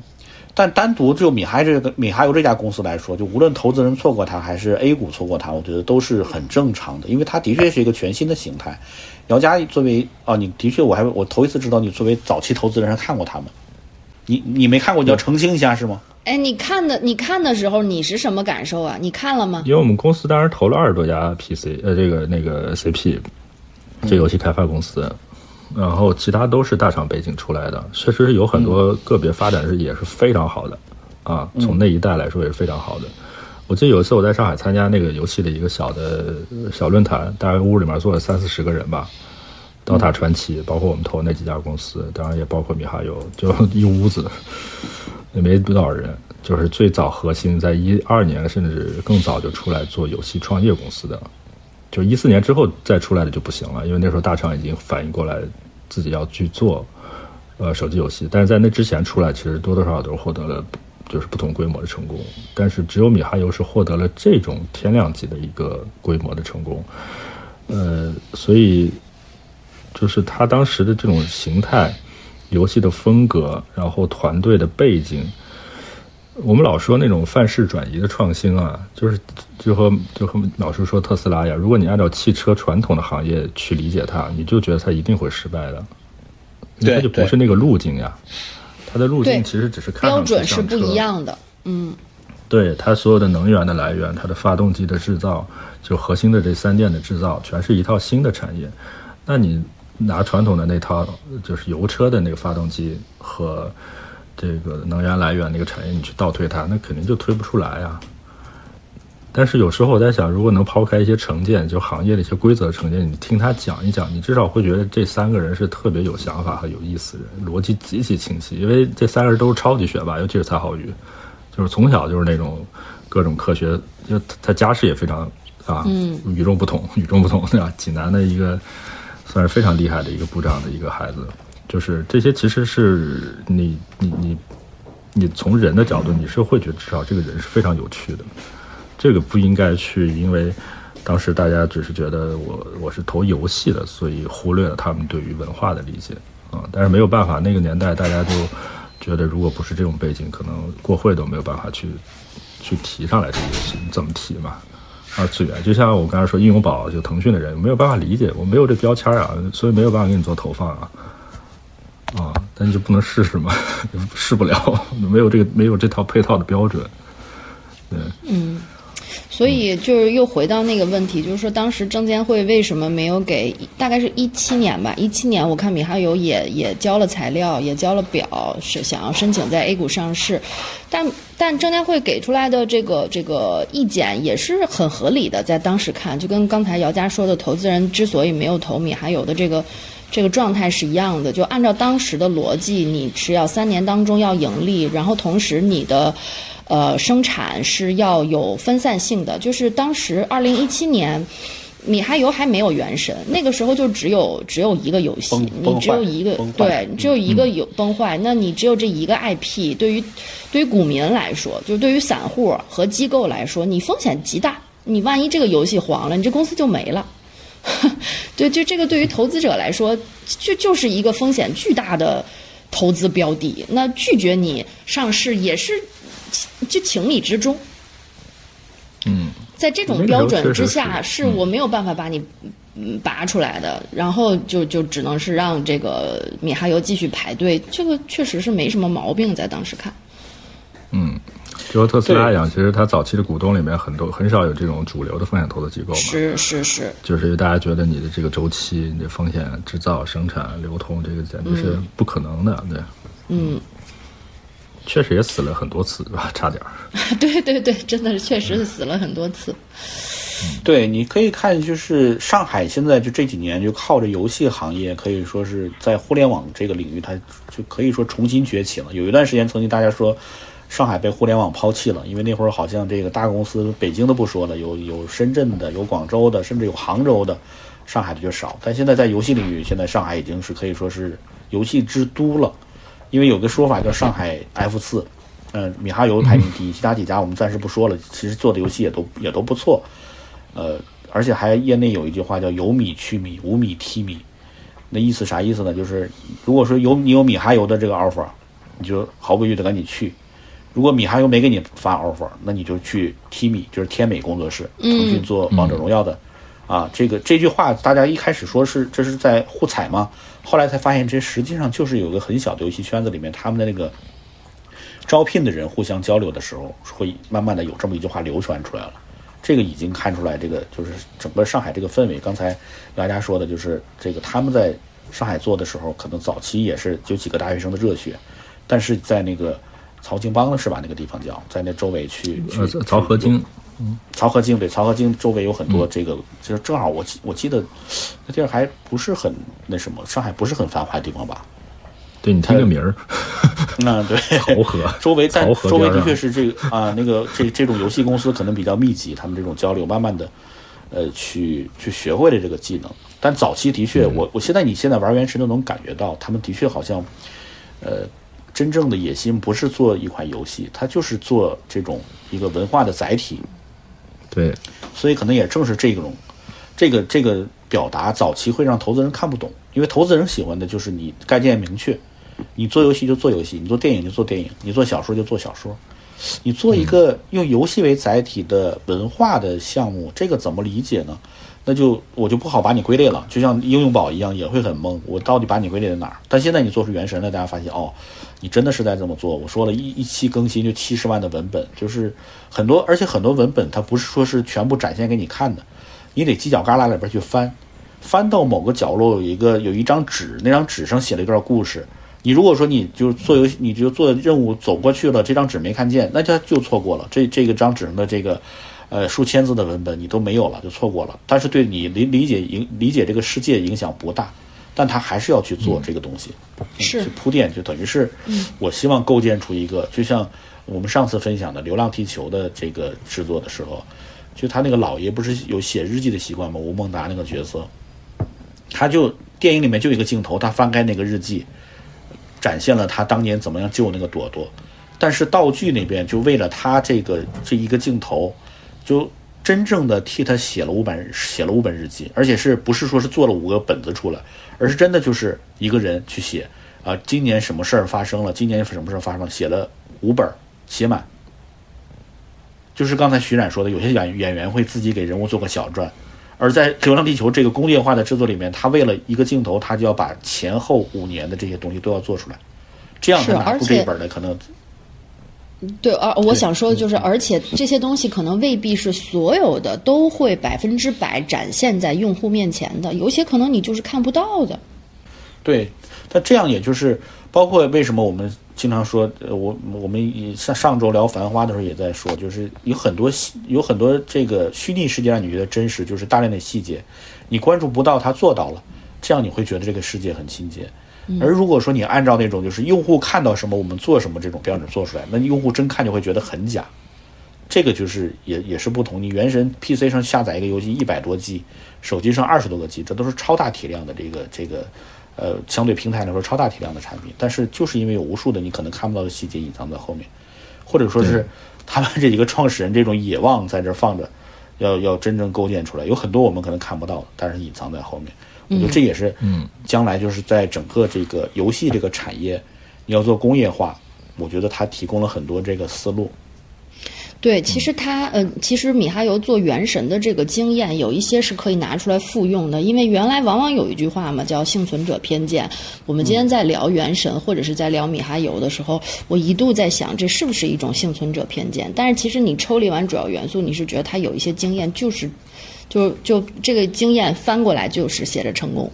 但单独就米哈这个米哈游这家公司来说，就无论投资人错过它，还是 A 股错过它，我觉得都是很正常的，因为它的确是一个全新的形态。姚佳作为啊，你的确我还我头一次知道你作为早期投资人还看过他们。你你没看过，你要澄清一下是吗？哎，你看的你看的时候，你是什么感受啊？你看了吗？因为我们公司当时投了二十多家 PC，呃，这个那个 CP，这游戏开发公司，然后其他都是大厂背景出来的，确实是有很多个别发展是也是非常好的，啊，从那一代来说也是非常好的。我记得有一次我在上海参加那个游戏的一个小的小论坛，大概屋里面坐了三四十个人吧。刀塔传奇，包括我们投那几家公司，当然也包括米哈游，就一屋子，也没多少人。就是最早核心在一二年甚至更早就出来做游戏创业公司的，就一四年之后再出来的就不行了，因为那时候大厂已经反应过来自己要去做呃手机游戏。但是在那之前出来，其实多多少少都是获得了就是不同规模的成功。但是只有米哈游是获得了这种天量级的一个规模的成功，呃，所以。就是他当时的这种形态，游戏的风格，然后团队的背景，我们老说那种范式转移的创新啊，就是就和就和老师说特斯拉呀，如果你按照汽车传统的行业去理解它，你就觉得它一定会失败的，它就不是那个路径呀。它的路径其实只是看标准是不一样的，嗯，对它所有的能源的来源，它的发动机的制造，就核心的这三电的制造，全是一套新的产业，那你。拿传统的那套就是油车的那个发动机和这个能源来源那个产业，你去倒推它，那肯定就推不出来啊。但是有时候我在想，如果能抛开一些成见，就行业的一些规则成见，你听他讲一讲，你至少会觉得这三个人是特别有想法和有意思的人，逻辑极其清晰。因为这三个人都是超级学霸，尤其是蔡浩宇，就是从小就是那种各种科学，就他家世也非常啊，与众不同，与众不同对吧？济南的一个。算是非常厉害的一个部长的一个孩子，就是这些其实是你你你你从人的角度，你是会觉得至少这个人是非常有趣的，这个不应该去因为当时大家只是觉得我我是投游戏的，所以忽略了他们对于文化的理解啊。但是没有办法，那个年代大家就觉得如果不是这种背景，可能过会都没有办法去去提上来这个游戏，你怎么提嘛？二次元，就像我刚才说，应用宝就腾讯的人没有办法理解，我没有这标签啊，所以没有办法给你做投放啊，啊，但你就不能试试吗？*laughs* 试不了，没有这个没有这套配套的标准。对，嗯，所以就是又回到那个问题，就是说当时证监会为什么没有给？大概是一七年吧，一七年我看米哈游也也交了材料，也交了表，是想要申请在 A 股上市，但但证监会给出来的这个这个意见也是很合理的，在当时看，就跟刚才姚佳说的，投资人之所以没有投米哈游的这个。这个状态是一样的，就按照当时的逻辑，你是要三年当中要盈利，然后同时你的，呃，生产是要有分散性的。就是当时二零一七年，米哈游还没有原神，那个时候就只有只有一个游戏，你只有一个对，只有一个有崩坏，那你只有这一个 IP，对于对于股民来说，就对于散户和机构来说，你风险极大，你万一这个游戏黄了，你这公司就没了。*laughs* 对，就这个对于投资者来说，就就是一个风险巨大的投资标的。那拒绝你上市也是就情理之中。嗯，在这种标准之下，是我没有办法把你拔出来的。然后就就只能是让这个米哈游继续排队。这个确实是没什么毛病，在当时看。嗯。就说特斯拉一样，其实它早期的股东里面很多很少有这种主流的风险投资机构嘛。是是是，就是因为大家觉得你的这个周期、你的风险、制造、生产、流通，这个简直是不可能的，对。嗯，确实也死了很多次，吧？差点儿。*laughs* 对对对，真的是确实是死了很多次。对，你可以看，就是上海现在就这几年就靠着游戏行业，可以说是在互联网这个领域，它就可以说重新崛起了。有一段时间，曾经大家说。上海被互联网抛弃了，因为那会儿好像这个大公司，北京的不说了，有有深圳的，有广州的，甚至有杭州的，上海的就少。但现在在游戏领域，现在上海已经是可以说是游戏之都了，因为有个说法叫上海 F 四，嗯，米哈游排名第一，其他几家我们暂时不说了，其实做的游戏也都也都不错，呃，而且还业内有一句话叫有米去米，无米踢米，那意思啥意思呢？就是如果说有你有米哈游的这个 offer，你就毫不犹豫的赶紧去。如果米哈游没给你发 offer，那你就去 TMI，就是天美工作室，腾讯做王者荣耀的，啊，这个这句话大家一开始说是这是在互踩吗？后来才发现这实际上就是有个很小的游戏圈子里面，他们的那个招聘的人互相交流的时候，会慢慢的有这么一句话流传出来了。这个已经看出来，这个就是整个上海这个氛围。刚才大家说的就是这个他们在上海做的时候，可能早期也是有几个大学生的热血，但是在那个。曹京帮是吧？那个地方叫在那周围去去曹河泾，嗯，曹河泾对，曹河泾周围有很多这个，就是正好我我记得那地儿还不是很那什么，上海不是很繁华的地方吧？对你听个名儿，那 *laughs* 对 *laughs* 曹河周围，在周围的确是这个啊，那个这这种游戏公司可能比较密集，他们这种交流慢慢的呃去去学会了这个技能。但早期的确，我我现在你现在玩原神都能感觉到，他们的确好像呃。真正的野心不是做一款游戏，它就是做这种一个文化的载体。对，所以可能也正是这种，这个这个表达早期会让投资人看不懂，因为投资人喜欢的就是你概念明确，你做游戏就做游戏，你做电影就做电影，你做小说就做小说，你做一个用游戏为载体的文化的项目，这个怎么理解呢？那就我就不好把你归类了，就像应用宝一样，也会很懵。我到底把你归类在哪儿？但现在你做出原神了，大家发现哦，你真的是在这么做。我说了一一期更新就七十万的文本，就是很多，而且很多文本它不是说是全部展现给你看的，你得犄角旮旯里边去翻，翻到某个角落有一个有一张纸，那张纸上写了一段故事。你如果说你就做游戏，你就做任务走过去了，这张纸没看见，那就就错过了这这个张纸上的这个。呃，数千字的文本你都没有了，就错过了。但是对你理理解影理解这个世界影响不大，但他还是要去做这个东西，是铺垫，就等于是，我希望构建出一个，就像我们上次分享的《流浪地球》的这个制作的时候，就他那个老爷不是有写日记的习惯吗？吴孟达那个角色，他就电影里面就一个镜头，他翻开那个日记，展现了他当年怎么样救那个朵朵，但是道具那边就为了他这个这一个镜头。就真正的替他写了五本写了五本日记，而且是不是说是做了五个本子出来，而是真的就是一个人去写啊，今年什么事儿发生了，今年什么事儿发生了，写了五本写满。就是刚才徐冉说的，有些演演员会自己给人物做个小传，而在《流浪地球》这个工业化的制作里面，他为了一个镜头，他就要把前后五年的这些东西都要做出来，这样他拿出这一本来可能。对，而我想说的就是，而且这些东西可能未必是所有的都会百分之百展现在用户面前的，有些可能你就是看不到的。对，他这样也就是包括为什么我们经常说，呃，我我们上上周聊《繁花》的时候也在说，就是有很多有很多这个虚拟世界让你觉得真实，就是大量的细节，你关注不到他做到了，这样你会觉得这个世界很亲切。而如果说你按照那种就是用户看到什么我们做什么这种标准做出来，那用户真看就会觉得很假。这个就是也也是不同。你原神 PC 上下载一个游戏一百多 G，手机上二十多个 G，这都是超大体量的这个这个。呃，相对平台来说，超大体量的产品，但是就是因为有无数的你可能看不到的细节隐藏在后面，或者说是他们这几个创始人这种野望在这放着，要要真正构建出来，有很多我们可能看不到，但是隐藏在后面。我觉得这也是，嗯，将来就是在整个这个游戏这个产业，你要做工业化，我觉得它提供了很多这个思路。对，其实他，呃，其实米哈游做原神的这个经验，有一些是可以拿出来复用的。因为原来往往有一句话嘛，叫幸存者偏见。我们今天在聊原神或者是在聊米哈游的时候，我一度在想，这是不是一种幸存者偏见？但是其实你抽离完主要元素，你是觉得它有一些经验，就是，就就这个经验翻过来就是写着成功。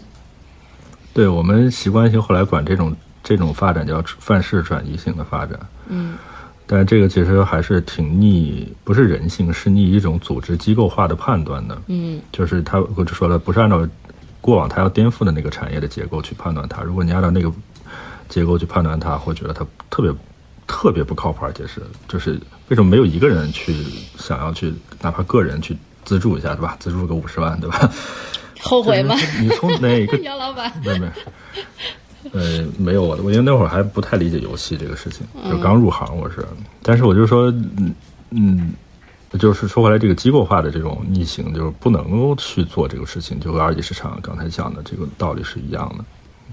对我们习惯性后来管这种这种发展叫范式转移性的发展。嗯。但这个其实还是挺逆，不是人性，是逆一种组织机构化的判断的。嗯，就是他，我就说了，不是按照过往他要颠覆的那个产业的结构去判断它。如果你按照那个结构去判断它，会觉得它特别特别不靠谱，而且是就是为什么没有一个人去想要去，哪怕个人去资助一下，对吧？资助个五十万，对吧？*laughs* 后悔吗？你从哪个？*laughs* 杨老板，没没。呃，没有我的，我因为那会儿还不太理解游戏这个事情，就刚入行我是，但是我就说，嗯嗯，就是说回来这个机构化的这种逆行，就是不能够去做这个事情，就和二级市场刚才讲的这个道理是一样的，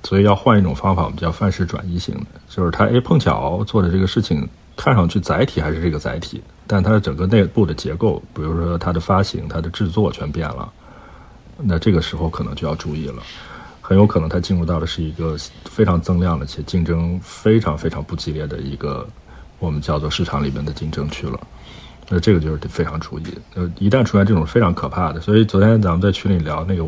所以要换一种方法，我们叫范式转移型的，就是他哎碰巧做的这个事情看上去载体还是这个载体，但它的整个内部的结构，比如说它的发行、它的制作全变了，那这个时候可能就要注意了。很有可能它进入到的是一个非常增量的且竞争非常非常不激烈的一个我们叫做市场里面的竞争区了，那这个就是非常注意。呃，一旦出现这种非常可怕的，所以昨天咱们在群里聊那个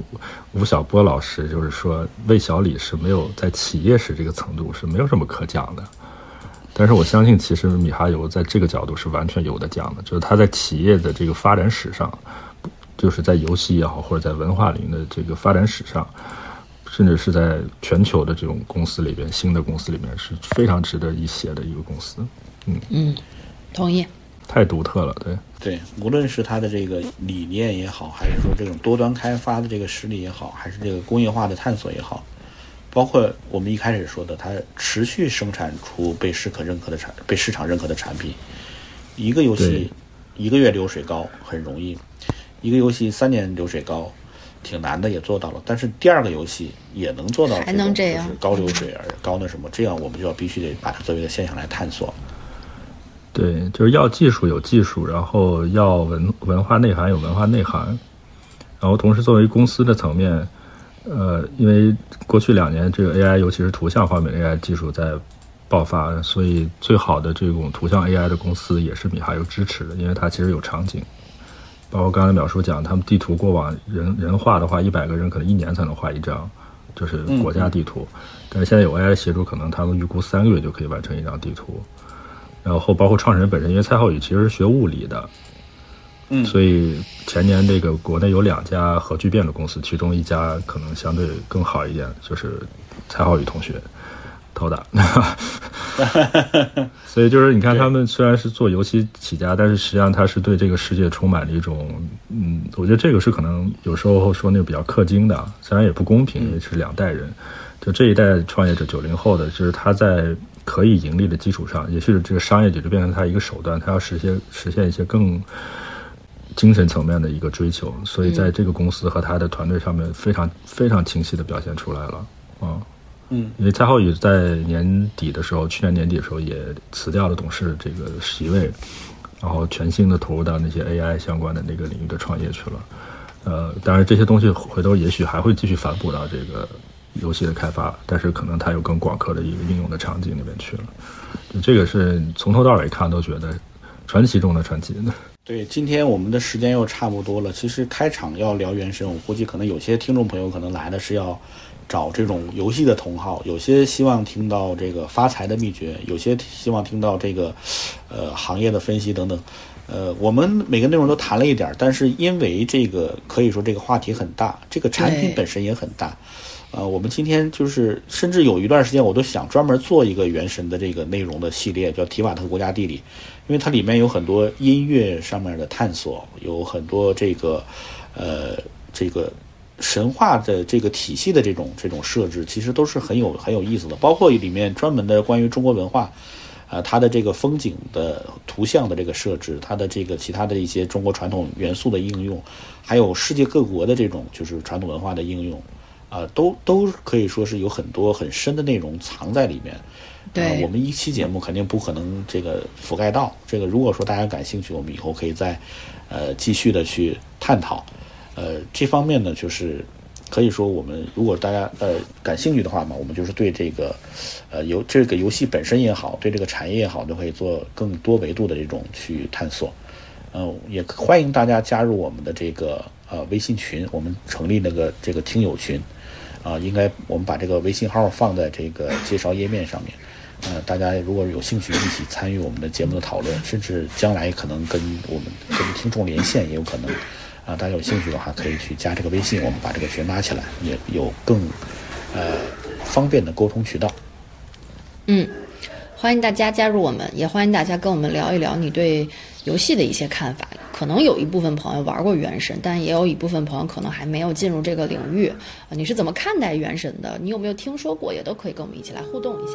吴晓波老师，就是说魏小李是没有在企业史这个程度是没有什么可讲的，但是我相信其实米哈游在这个角度是完全有的讲的，就是他在企业的这个发展史上，就是在游戏也好或者在文化领域的这个发展史上。甚至是在全球的这种公司里边，新的公司里面是非常值得一写的一个公司。嗯嗯，同意。太独特了，对对，无论是它的这个理念也好，还是说这种多端开发的这个实力也好，还是这个工业化的探索也好，包括我们一开始说的，它持续生产出被市可认可的产，被市场认可的产品。一个游戏一个月流水高很容易，一个游戏三年流水高。挺难的，也做到了。但是第二个游戏也能做到，还能这样，高流水而高那什么，这样我们就要必须得把它作为一个现象来探索。对，就是要技术有技术，然后要文文化内涵有文化内涵，然后同时作为公司的层面，呃，因为过去两年这个 AI，尤其是图像方面 AI 技术在爆发，所以最好的这种图像 AI 的公司也是米哈游支持的，因为它其实有场景。包括刚才淼叔讲，他们地图过往人人画的话，一百个人可能一年才能画一张，就是国家地图。但是现在有 AI 协助，可能他们预估三个月就可以完成一张地图。然后包括创始人本身，因为蔡浩宇其实是学物理的，嗯，所以前年这个国内有两家核聚变的公司，其中一家可能相对更好一点，就是蔡浩宇同学。投的，*laughs* 所以就是你看，他们虽然是做游戏起家，但是实际上他是对这个世界充满了一种，嗯，我觉得这个是可能有时候说那个比较氪金的，虽然也不公平，因为是两代人，就这一代创业者九零后的，就是他在可以盈利的基础上，也许是这个商业就变成他一个手段，他要实现实现一些更精神层面的一个追求，所以在这个公司和他的团队上面非常非常清晰的表现出来了，啊。嗯，因为蔡浩宇在年底的时候，去年年底的时候也辞掉了董事这个席位，然后全新的投入到那些 AI 相关的那个领域的创业去了。呃，当然这些东西回头也许还会继续反哺到这个游戏的开发，但是可能它有更广阔的一个应用的场景里面去了。这个是从头到尾看都觉得传奇中的传奇。对，今天我们的时间又差不多了。其实开场要聊原神，我估计可能有些听众朋友可能来的是要找这种游戏的同好，有些希望听到这个发财的秘诀，有些希望听到这个呃行业的分析等等。呃，我们每个内容都谈了一点，但是因为这个可以说这个话题很大，这个产品本身也很大。呃，我们今天就是甚至有一段时间，我都想专门做一个原神的这个内容的系列，叫《提瓦特国家地理》，因为它里面有很多音乐上面的探索，有很多这个呃这个神话的这个体系的这种这种设置，其实都是很有很有意思的。包括里面专门的关于中国文化，啊，它的这个风景的图像的这个设置，它的这个其他的一些中国传统元素的应用，还有世界各国的这种就是传统文化的应用。啊，都都可以说是有很多很深的内容藏在里面。对，我们一期节目肯定不可能这个覆盖到。这个如果说大家感兴趣，我们以后可以再呃继续的去探讨。呃，这方面呢，就是可以说我们如果大家呃感兴趣的话嘛，我们就是对这个呃游这个游戏本身也好，对这个产业也好，都可以做更多维度的这种去探索。嗯，也欢迎大家加入我们的这个呃微信群，我们成立那个这个听友群。啊，应该我们把这个微信号放在这个介绍页面上面，呃，大家如果有兴趣一起参与我们的节目的讨论，甚至将来可能跟我们跟听众连线也有可能，啊，大家有兴趣的话可以去加这个微信，我们把这个群拉起来，也有更呃方便的沟通渠道。嗯，欢迎大家加入我们，也欢迎大家跟我们聊一聊你对游戏的一些看法。可能有一部分朋友玩过《原神》，但也有一部分朋友可能还没有进入这个领域啊。你是怎么看待《原神》的？你有没有听说过？也都可以跟我们一起来互动一下。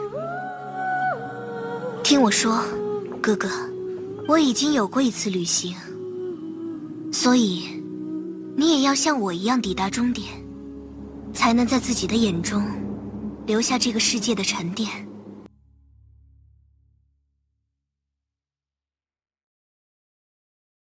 听我说，哥哥，我已经有过一次旅行，所以你也要像我一样抵达终点，才能在自己的眼中留下这个世界的沉淀。